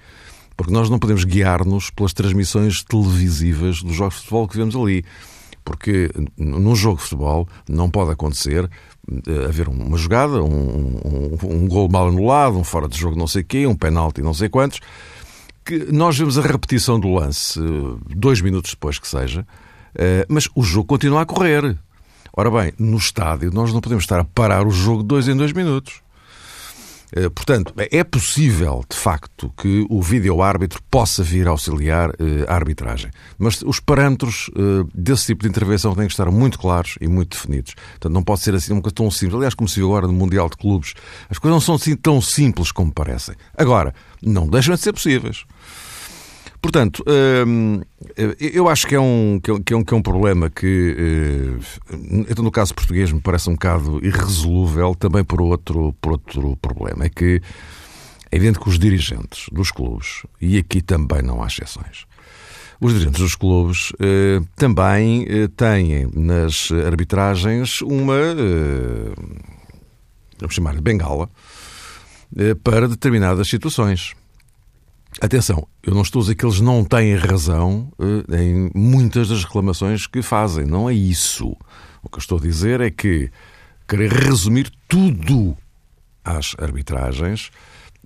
Porque nós não podemos guiar-nos pelas transmissões televisivas dos jogos de futebol que vemos ali. Porque num jogo de futebol não pode acontecer eh, haver uma jogada, um, um, um gol mal anulado, um fora de jogo não sei quê, um penalti não sei quantos, que nós vemos a repetição do lance eh, dois minutos depois que seja, mas o jogo continua a correr. Ora bem, no estádio nós não podemos estar a parar o jogo dois em dois minutos. Eh, portanto, é possível, de facto, que o vídeo-árbitro possa vir auxiliar eh, a arbitragem. Mas os parâmetros desse tipo de intervenção têm que estar muito claros e muito definidos. Portanto, não pode ser assim uma coisa tão simples. Aliás, como se viu agora no Mundial de Clubes, as coisas não são assim tão simples como parecem. Agora, não deixam de ser possíveis. Portanto, hum, eu acho que é um, que é um, que é um problema que, hum, então no caso português, me parece um bocado irresolúvel também por outro, por outro problema. É que é evidente que os dirigentes dos clubes, e aqui também não há exceções, os dirigentes dos clubes hum, também têm nas arbitragens uma, vamos chamar de bengala, para determinadas situações. Atenção, eu não estou a dizer que eles não têm razão uh, em muitas das reclamações que fazem. Não é isso. O que eu estou a dizer é que querer resumir tudo às arbitragens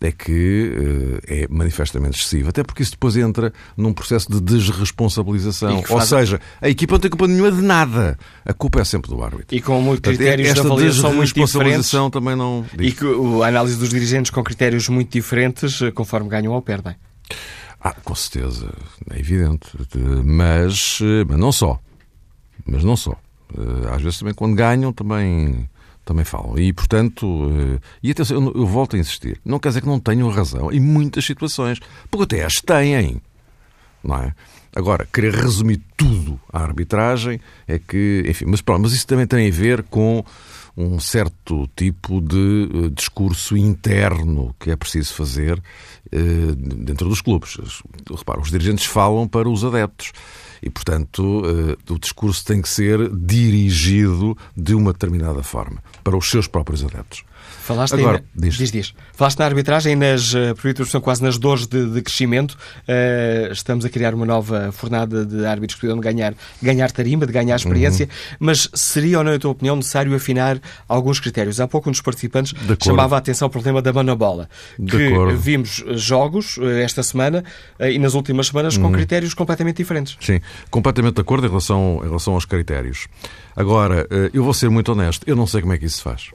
é que uh, é manifestamente excessivo. Até porque isso depois entra num processo de desresponsabilização. Ou seja, a equipa não tem culpa nenhuma de nada. A culpa é sempre do árbitro. E com critérios Portanto, de avaliação muito diferentes. também não diz. E que a análise dos dirigentes com critérios muito diferentes, eh, conforme ganham ou perdem. Ah, com certeza. É evidente. Mas, eh, mas não só. Mas não só. Às vezes também quando ganham também também falam. E, portanto, eh, e atenção, eu, volto a insistir, não quer dizer que não tenham razão em muitas situações, porque até as têm, não é? Agora, querer resumir tudo à arbitragem é que, enfim, mas pronto, mas isso também tem a ver com um certo tipo de uh, discurso interno que é preciso fazer uh, dentro dos clubes. Repara, os dirigentes falam para os adeptos. E, portanto, uh, o discurso tem que ser dirigido de uma determinada forma para os seus próprios adeptos. Falaste Agora, na... diz. Diz, diz. Falaste na arbitragem nas, uh, são quase nas dores de, de crescimento. Uh, estamos a criar uma nova fornada de árbitros que precisam de ganhar, ganhar tarimba, de ganhar experiência, uhum. mas seria ou não, na tua opinião, necessário afinar alguns critérios? Há pouco um dos participantes chamava a atenção ao problema da mão na bola. Que vimos jogos uh, esta semana e nas últimas semanas uhum. com critérios completamente diferentes. Sim, completamente de acordo em relação, em relação aos critérios. Agora, eu vou ser muito honesto, eu não sei como é que isso se faz.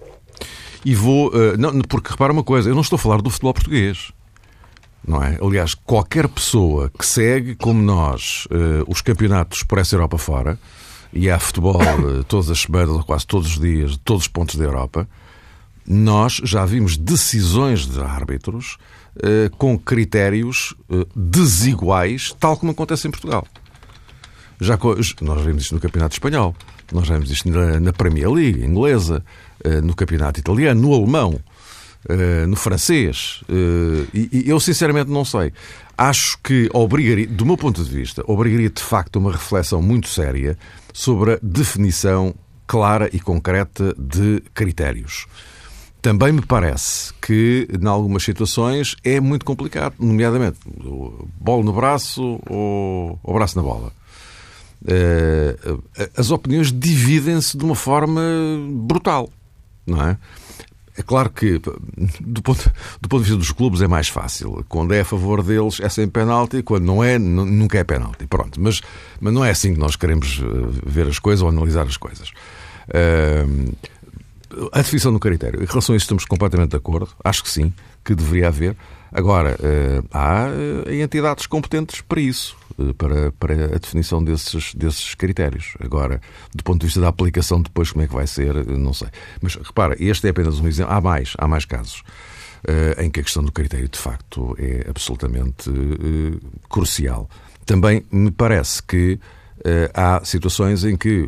E vou. Uh, não, porque repara uma coisa, eu não estou a falar do futebol português. Não é? Aliás, qualquer pessoa que segue, como nós, uh, os campeonatos por essa Europa fora, e há futebol uh, todas as semanas, ou quase todos os dias, de todos os pontos da Europa, nós já vimos decisões de árbitros uh, com critérios desiguais, tal como acontece em Portugal. Já, nós vimos isto no Campeonato Espanhol, nós vimos isto na, na Premier League inglesa, eh, no campeonato italiano, no alemão, eh, no francês. Eh, e eu sinceramente não sei. Acho que obrigaria, do meu ponto de vista, obrigaria de facto uma reflexão muito séria sobre a definição clara e concreta de critérios. Também me parece que, em algumas situações, é muito complicado, nomeadamente bola no braço ou, ou braço na bola. As opiniões dividem-se de uma forma brutal não é? É claro que, do ponto, do ponto de vista dos clubes, é mais fácil. Quando é a favor deles, é sem penalti, quando não é, nunca é penalti. Pronto, mas, mas não é assim que nós queremos eh, ver as coisas ou analisar as coisas. Uh, a definição do critério. Em relação a isso, estamos completamente de acordo. Acho que sim, que deveria haver. Agora, uh, há entidades competentes para isso. Eh, para, para a definição desses, desses critérios. Agora, do ponto de vista da aplicação, depois como é que vai ser, não sei. Mas repara, este é apenas um exemplo. Há mais, há mais casos. Uh, em que a questão do critério de facto é absolutamente uh, crucial. Também me parece que uh, há situações em que,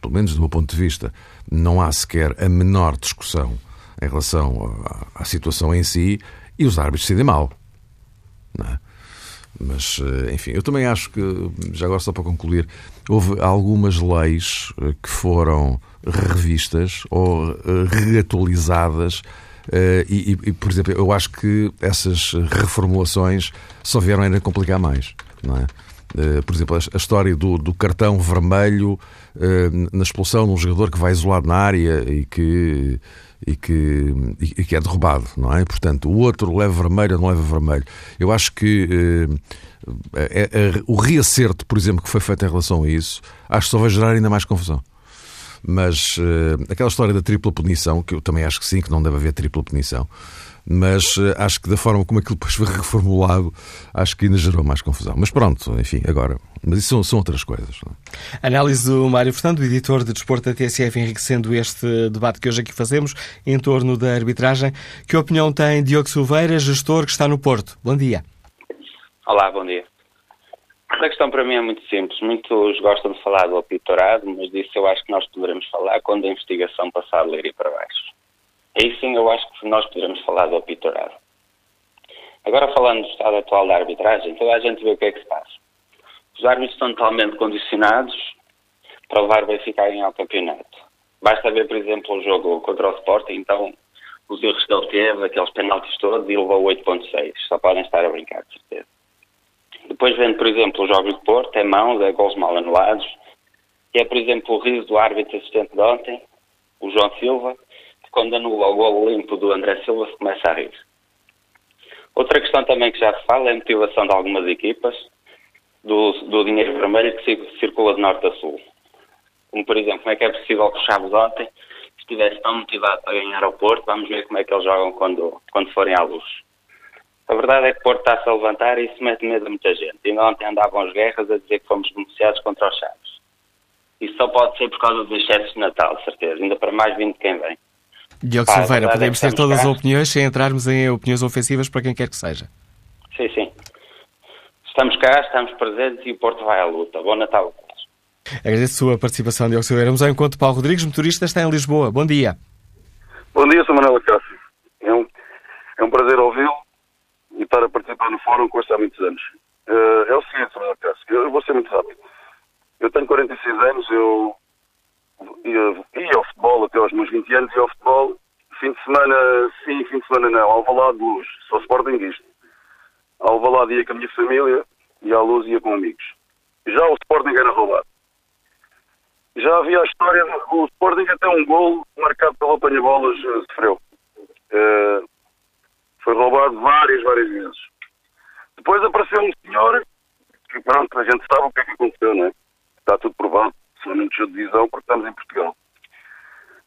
pelo menos do meu ponto de vista, não há sequer a menor discussão em relação à, à situação em si e os árbitros decidem mal. Não é? Mas, eh, enfim, eu também acho que, já agora só para concluir, houve algumas leis eh, que foram revistas ou eh, reatualizadas. E, e, por exemplo, eu acho que essas reformulações só vieram ainda complicar mais. Não é? Por exemplo, a história do, do cartão vermelho na expulsão de um jogador que vai isolado na área e que e que, e que é derrubado, não é? Portanto, o outro leva vermelho ou não leva vermelho. Eu acho que eh, é, é, o reacerto, por exemplo, que foi feito em relação a isso, acho que só vai gerar ainda mais confusão. Mas eh, aquela história da tripla punição, que eu também acho que sim, que não deve haver tripla punição, mas uh, acho que da forma como aquilo depois foi reformulado, acho que ainda gerou mais confusão. Mas pronto, enfim, agora. Mas isso são, são outras coisas. Não é? Análise do Mário Fernando, editor de Desporto da TSF, enriquecendo este debate que hoje aqui fazemos em torno da arbitragem. Que opinião tem Diogo Silveira, gestor que está no Porto? Bom dia. Olá, bom dia. A questão para mim é muito simples. Muitos gostam de falar do apitorado, mas disso eu acho que nós poderemos falar quando a investigação passar a ler e para baixo. Aí sim eu acho que nós poderemos falar do apitorado. Agora falando do estado atual da arbitragem, toda a gente vê o que é que se passa. Os árbitros estão totalmente condicionados para o VAR verificarem ao campeonato. Basta ver, por exemplo, o jogo contra o Sporting, então os erros que ele teve, aqueles penaltis todos, e levou 8.6. Só podem estar a brincar, de certeza. Depois vendo, por exemplo, os jogos de Porto, é mãos, é gols mal anulados, e é, por exemplo, o riso do árbitro assistente de ontem, o João Silva, quando anula o gol limpo do André Silva, se começa a rir. Outra questão também que já se fala é a motivação de algumas equipas do, do dinheiro vermelho que circula de norte a sul. Como, por exemplo, como é que é possível que o Chaves ontem estivesse tão motivado para ganhar ao Porto? Vamos ver como é que eles jogam quando, quando forem à luz. A verdade é que o Porto está-se a levantar e isso mete medo a muita gente. E ontem andavam as guerras a dizer que fomos beneficiados contra os Chaves. Isso só pode ser por causa dos excessos de Natal, certeza. Ainda para mais vindo de quem vem. Diogo Pá, Silveira, podemos ter todas cá. as opiniões sem entrarmos em opiniões ofensivas para quem quer que seja. Sim, sim. Estamos cá, estamos presentes e o Porto vai à luta. Bom Natal. Agradeço a sua participação, Diogo Silveira. Vamos ao encontro Paulo Rodrigues, motorista, está em Lisboa. Bom dia. Bom dia, sou Manuela Cássio. É um, é um prazer ouvi-lo e estar a participar no fórum com há muitos anos. Uh, é o seguinte, Manuela Cássio, eu vou ser muito rápido. Eu tenho 46 anos, eu ia, ao futebol até aos meus 20 anos, ia ao futebol, fim de semana sim, fim de semana não, ao Valado Luz, sou Sportingista. Ao Valado ia com a minha família e à Luz ia com amigos. Já o Sporting era roubado. Já havia a história, o Sporting até um gol marcado pelo apanha-bolas eh, sofreu. Uh, foi roubado várias, várias vezes. Depois apareceu um senhor, que pronto, a gente sabe o que é que aconteceu, não é? Está tudo provado não deixou de divisão porque estamos em Portugal.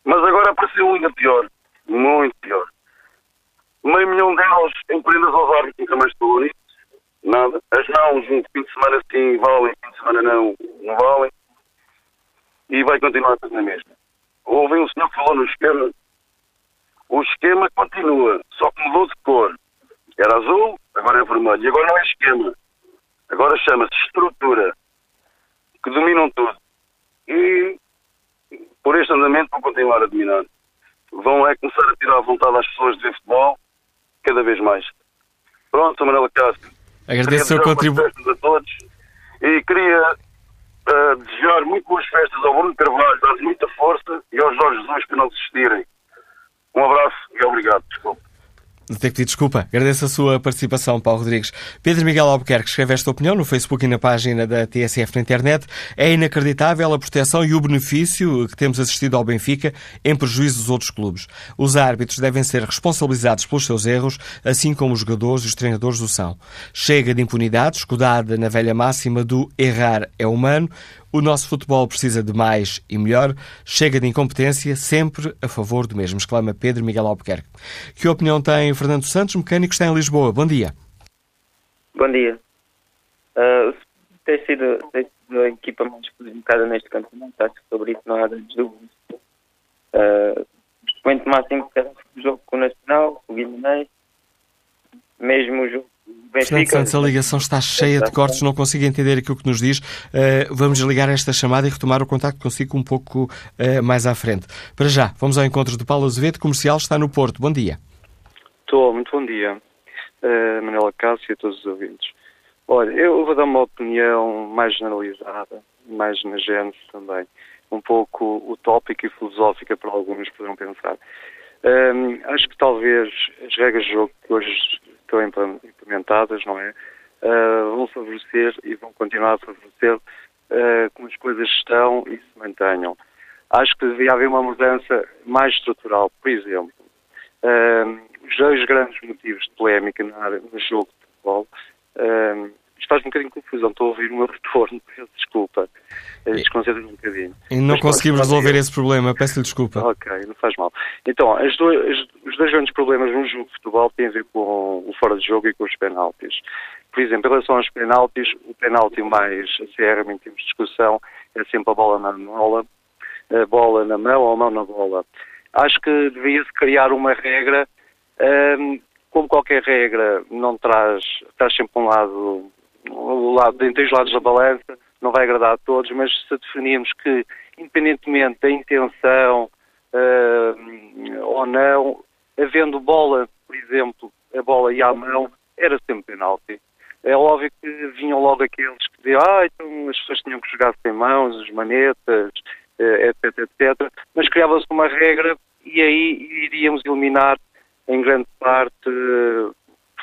Mas agora apareceu ainda pior, muito pior. Meio milhão de euros em prendas aos árbitros, nunca mais estou nisso. Nada. As não, fim de semana sim valem, fim de semana não, não valem. E vai continuar tudo na mesma. Houve um senhor que falou no esquema. O esquema continua, só que mudou de cor. Era azul, agora é vermelho. E agora não é esquema. Agora chama-se estrutura, que dominam tudo e por este andamento vão continuar a dominar. Vão é começar a tirar a vontade às pessoas de ver futebol cada vez mais. Pronto, Manuela Castro. Agradeço o seu contributo. a todos e queria uh, desejar muito boas festas ao Bruno Carvalho, dar muita força e aos Jorge Jesus que não desistirem. Um abraço e obrigado. Desculpe. Tenho que pedir desculpa. Agradeço a sua participação, Paulo Rodrigues. Pedro Miguel Albuquerque escreve esta opinião no Facebook e na página da TSF na internet. É inacreditável a proteção e o benefício que temos assistido ao Benfica em prejuízo dos outros clubes. Os árbitros devem ser responsabilizados pelos seus erros, assim como os jogadores e os treinadores o são. Chega de impunidade, escudada na velha máxima do errar é humano. O nosso futebol precisa de mais e melhor. Chega de incompetência, sempre a favor do mesmo, exclama Pedro Miguel Albuquerque. Que opinião tem Fernando Santos, mecânico está em Lisboa? Bom dia. Bom dia. Uh, tem sido, tem sido a equipa mais prejudicada neste campeonato. Acho que sobre isso não há dúvidas. Uh, o expoente máximo que o jogo com o Nacional, o Guimarães, mesmo o jogo Fernando Santos, a ligação está cheia de cortes, não consigo entender aquilo que nos diz. Uh, vamos ligar esta chamada e retomar o contacto consigo um pouco uh, mais à frente. Para já, vamos ao encontro do Paulo Azevedo, comercial, está no Porto. Bom dia. Estou, muito bom dia. Uh, Manuela Cássio e a todos os ouvintes. Olha, eu vou dar uma opinião mais generalizada, mais na gênese também, um pouco utópica e filosófica para alguns poderão pensar. Um, acho que talvez as regras de jogo que hoje estão implementadas, não é? Uh, vão favorecer e vão continuar a favorecer uh, como as coisas estão e se mantenham. Acho que devia haver uma mudança mais estrutural. Por exemplo, uh, os dois grandes motivos de polémica no jogo de futebol isto faz um bocadinho de confusão, estou a ouvir o meu retorno, peço desculpa. Desconcentra um bocadinho. E não Mas conseguimos resolver esse problema, peço-lhe desculpa. Ok, não faz mal. Então, as dois, os dois grandes problemas num jogo de futebol têm a ver com o fora de jogo e com os penaltis. Por exemplo, em relação aos penaltis, o penalti mais acérrimo em termos de discussão é sempre a bola na bola, a bola na mão ou a mão na bola. Acho que devia-se criar uma regra um, como qualquer regra não traz, traz sempre um lado o lado, tem os lados da balança, não vai agradar a todos, mas se definirmos que, independentemente da intenção uh, ou não, havendo bola, por exemplo, a bola e à mão, era sempre penalti. É óbvio que vinham logo aqueles que diziam, ah, então as pessoas tinham que jogar sem mãos, as manetas, etc, etc. Mas criava-se uma regra e aí iríamos eliminar, em grande parte,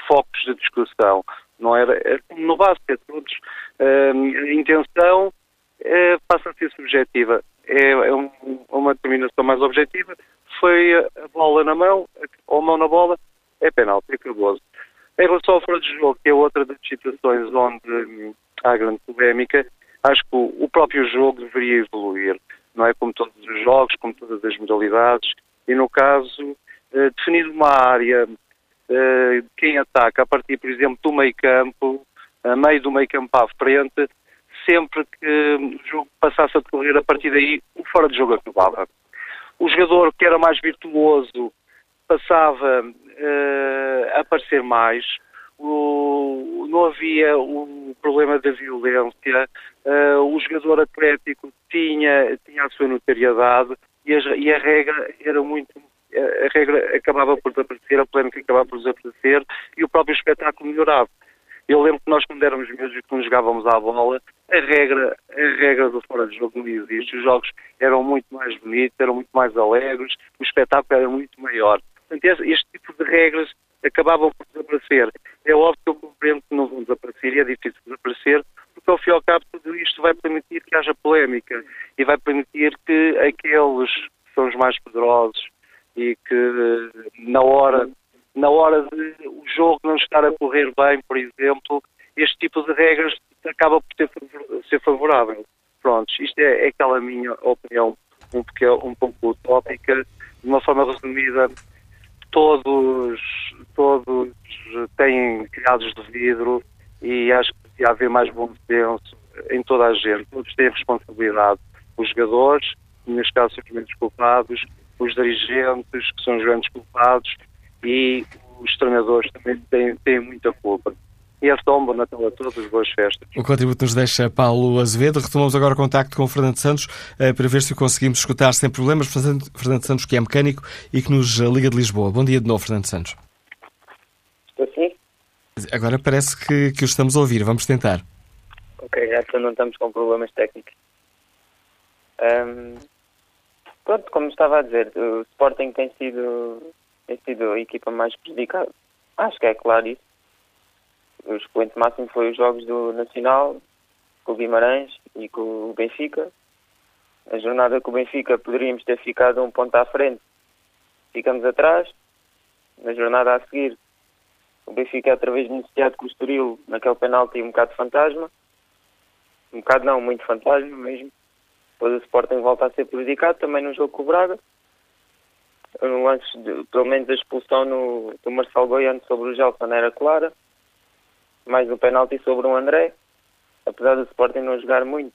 focos de discussão não era, era no basquete, todos. Uh, a intenção uh, passa a ser subjetiva. É, é um, uma determinação mais objetiva. Foi a, bola na mão, ou a mão na bola, é penalti, acabou-se. Em relação ao fora de jogo, que é outra das situações onde hum, há grande polémica, acho que o, próprio jogo deveria evoluir, não é? Como todos os jogos, como todas as modalidades, e no caso, eh, definido uma área quem ataca a partir, por exemplo, do meio campo, a meio do meio campo à frente, sempre que o jogo passasse a decorrer, a partir daí o fora de jogo acabava. O jogador que era mais virtuoso passava uh, a aparecer mais, o, não havia o problema da violência, uh, o jogador atlético tinha, tinha a sua notariedade e e a regra era muito a regra acabava por desaparecer, a polémica acabava por desaparecer e o próprio espetáculo melhorava. Eu lembro que nós, quando éramos miúdos e quando jogávamos à bola, a regra, a regra do fora de jogo não existe. Os jogos eram muito mais bonitos, eram muito mais alegres, o espetáculo era muito maior. Portanto, este tipo de regras acabavam por desaparecer. É óbvio que eu compreendo que não vão desaparecer e é difícil desaparecer, porque ao fim e ao cabo tudo isto vai permitir que haja polémica e vai permitir que aqueles que são os mais poderosos, e que na hora, na hora de o jogo não estar a correr bem, por exemplo, este tipo de regras acaba por ter, ser favorável. Pronto, isto é, é aquela minha opinião um, pouco, um pouco utópica, de uma forma resumida, todos, todos têm criados de vidro e acho que devia haver mais bom senso em toda a gente. Todos têm responsabilidade. Os jogadores, neste caso, simplesmente culpados, os dirigentes, que são os grandes culpados, e os treinadores também têm, têm muita culpa. E é só um bom Natal a todos, boas festas. O contributo nos deixa Paulo Azevedo. Retomamos agora o contacto com o Fernando Santos eh, para ver se o conseguimos escutar sem problemas. Fernando Santos, que é mecânico e que nos eh, liga de Lisboa. Bom dia de novo, Fernando Santos. Estou sim? Agora parece que, que o estamos a ouvir. Vamos tentar. Ok, já que não estamos com problemas técnicos. Um, Pronto, como estava a dizer, o Sporting tem sido, tem sido a equipa mais prejudicada. Acho que é claro isso. O expoente máximo foi os jogos do Nacional, com o Guimarães e com o Benfica. A jornada com o Benfica poderíamos ter ficado um ponto à frente. Ficamos atrás. Na jornada a seguir, o Benfica é outra vez beneficiado com o Estoril naquele penalti um bocado fantasma. Um bocado não, muito fantasma mesmo. Depois o Sporting volta a ser prejudicado também no jogo com o Braga. De, pelo menos a expulsão no, do Marcelo Goiano sobre o Gelson era clara. Mais um penalti sobre o André. apesar do Sporting não jogar muito,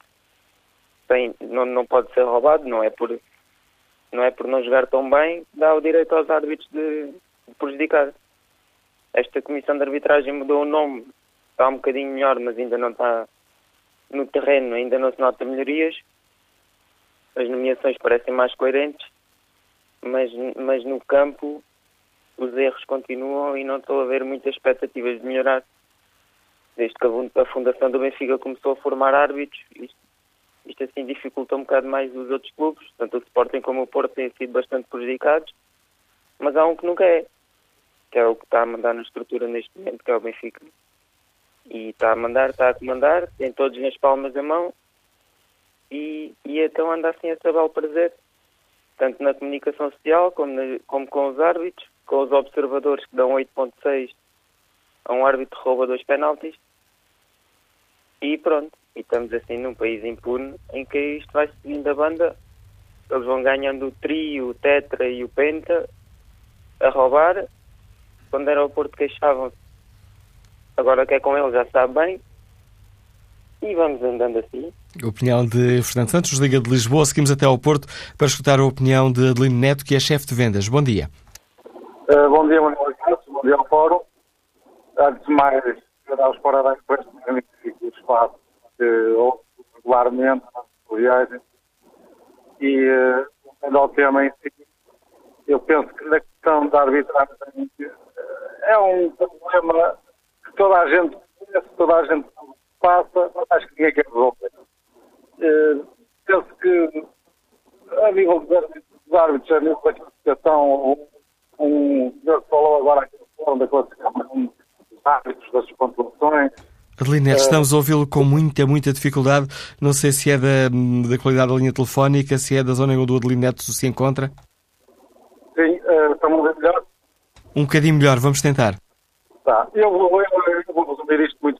não, não pode ser roubado, não é por não é por não jogar tão bem, dá o direito aos árbitros de, de prejudicar. Esta comissão de arbitragem mudou o nome, está um bocadinho melhor, mas ainda não está no terreno, ainda não se nota melhorias. As nomeações parecem mais coerentes, mas, mas no campo os erros continuam e não estou a ver muitas expectativas de melhorar. Desde que a fundação do Benfica começou a formar árbitros, isto, isto assim dificulta um bocado mais os outros clubes, tanto o Sporting como o Porto têm sido bastante prejudicados, mas há um que nunca é, que é o que está a mandar na estrutura neste momento, que é o Benfica. E está a mandar, está a comandar, tem todos nas palmas da mão e, e então anda assim a saber o prazer, tanto na comunicação social como, na, como com os árbitros, com os observadores que dão 8.6 a um árbitro que rouba dois penaltis. E pronto, e estamos assim num país impune em que isto vai seguindo a banda, eles vão ganhando o trio, o tetra e o penta a roubar. Quando era o Porto queixavam-se, agora que é com ele já sabe bem. E vamos andando assim. A opinião de Fernando Santos, Liga de Lisboa. Seguimos até ao Porto para escutar a opinião de Adelino Neto, que é chefe de vendas. Bom dia. Uh, bom dia, Manuel Cássio. Bom dia ao Fórum. Antes de mais, quero dar os parabéns por este magnífico espaço que ouço regularmente nas viagens. E, uh, ao tema em si, eu penso que na questão da arbitragem é um problema que toda a gente conhece, toda a gente passa, mas acho que ninguém quer resolver. Uh, penso que a nível dos árbitros, a nível da classificação, um senhor falou agora aqui da classificação dos árbitros, das pontuações. Adelina, estamos a ouvi-lo com muita, muita dificuldade. Não sei se é da, da qualidade da linha telefónica, se é da zona onde o Adelino Neto se encontra. Sim, uh, estamos a melhor? Um bocadinho melhor, vamos tentar. Tá. Eu vou, eu, eu vou resumir isto muito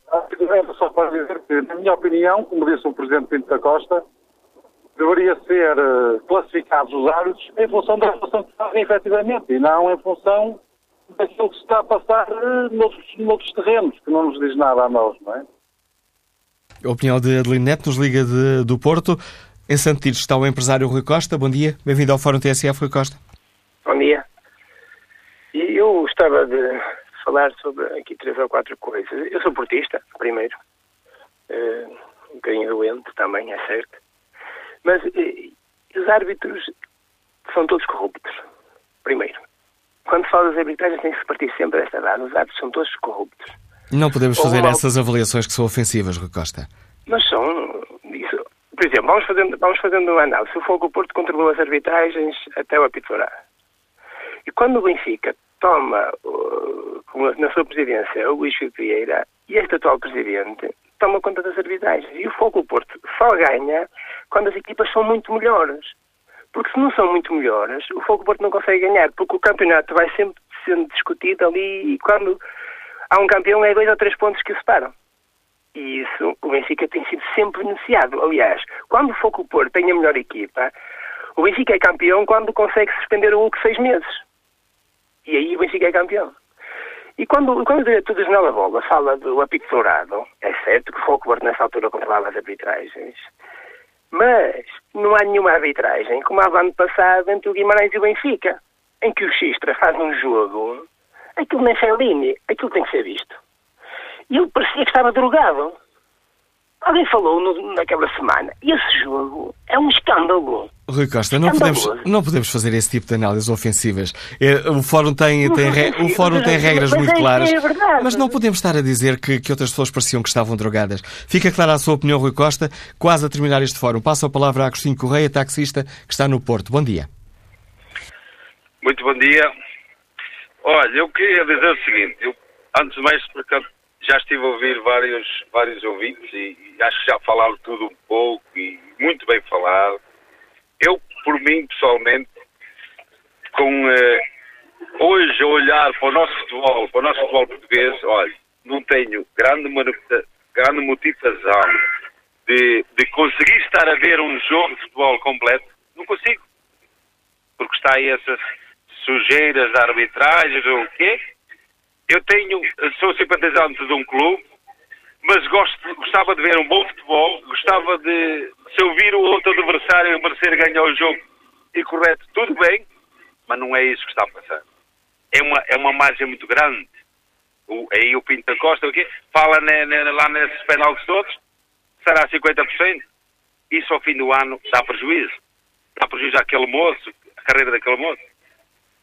É só para dizer que, na minha opinião, como disse o Presidente Pinto da Costa, deveria ser uh, classificados os árbitros em função da relação que fazem efetivamente e não em função daquilo que se está a passar uh, noutros, noutros terrenos, que não nos diz nada a nós, não é? A opinião de Adelino Neto nos liga de, do Porto. Em Santos está o empresário Rui Costa. Bom dia. Bem-vindo ao Fórum TSF, Rui Costa. Bom dia. E eu gostava de falar sobre aqui três ou quatro coisas. Eu sou portista, primeiro. Uh, um bocadinho doente também, é certo. Mas eh, os árbitros são todos corruptos. Primeiro. Quando se fala das arbitragens tem que se partir sempre desta dada. Os árbitros são todos corruptos. Não podemos fazer Ou, essas avaliações que são ofensivas, Rui Costa. Mas são. Isso, por exemplo, vamos fazendo, vamos fazendo uma análise. O Fogo Porto controlou as arbitragens até o apitorar. E quando o Benfica toma na sua presidência o Luís Filipe Vieira e este atual presidente toma conta das arbitragens. E o Fogo Porto só ganha quando as equipas são muito melhores. Porque se não são muito melhores, o Fogo Porto não consegue ganhar, porque o campeonato vai sempre sendo discutido ali e quando há um campeão é dois ou três pontos que o separam. E isso o Benfica tem sido sempre beneficiado. Aliás, quando o Fogo Porto tem a melhor equipa, o Benfica é campeão quando consegue suspender o Hulk seis meses. E aí o Benfica é campeão. E quando, quando o diretor da Janela Bola fala do apito dourado, é certo que o Porto nessa altura controlava as arbitragens, mas não há nenhuma arbitragem como há ano passado entre o Guimarães e o Benfica, em que o Xistra faz um jogo, aquilo nem é linha, aquilo tem que ser visto. E ele parecia que estava drogado. Alguém falou no, naquela semana. Esse jogo é um escândalo. Rui Costa, não podemos, não podemos fazer esse tipo de análises ofensivas. É, o Fórum tem, tem, re, o fórum tem regras muito é, claras. É mas não podemos estar a dizer que, que outras pessoas pareciam que estavam drogadas. Fica clara a sua opinião, Rui Costa. Quase a terminar este fórum. Passo a palavra a Agostinho Correia, taxista, que está no Porto. Bom dia. Muito bom dia. Olha, eu queria dizer o seguinte. Eu, antes de mais, porque já estive a ouvir vários, vários ouvintes e, e acho que já falaram tudo um pouco e muito bem falado. Eu, por mim, pessoalmente, com uh, hoje a olhar para o nosso futebol, para o nosso futebol português, olha, não tenho grande, grande motivação de, de conseguir estar a ver um jogo de futebol completo. Não consigo. Porque está aí essas sujeiras de arbitragens ou o quê? Eu tenho, sou simpatizante de um clube, mas gosto, gostava de ver um bom futebol, gostava de, se eu vir o outro adversário merecer ganhar o jogo e correto, tudo bem, mas não é isso que está a passar. É uma, é uma margem muito grande. O, aí o Pinto Costa o quê? fala ne, ne, lá nesses penaltis todos, será 50%. Isso ao fim do ano dá prejuízo. Dá prejuízo àquele moço, a carreira daquele moço.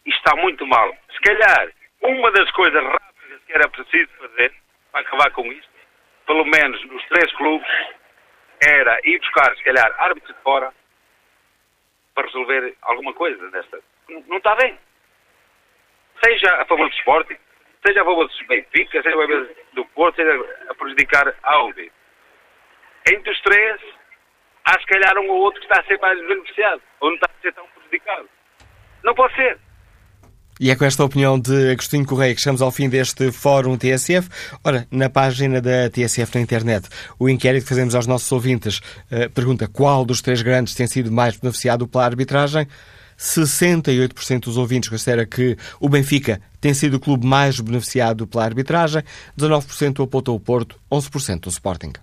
Isto está muito mal. Se calhar, uma das coisas rápidas que era preciso fazer para acabar com isto, pelo menos nos três clubes, era ir buscar, se calhar, árbitros de fora para resolver alguma coisa desta. Não, não está bem. Seja a favor do esporte, seja a favor do Benfica, seja a favor do Porto, seja a prejudicar a Audi. Entre os três, há se calhar um ou outro que está a ser mais beneficiado, ou não está a ser tão prejudicado. Não pode ser. E é com esta opinião de Agostinho Correia que chegamos ao fim deste Fórum TSF. Ora, na página da TSF na internet, o inquérito que fazemos aos nossos ouvintes uh, pergunta qual dos três grandes tem sido mais beneficiado pela arbitragem. 68% dos ouvintes considera que o Benfica tem sido o clube mais beneficiado pela arbitragem, 19% apontou o Porto, 11% o Sporting.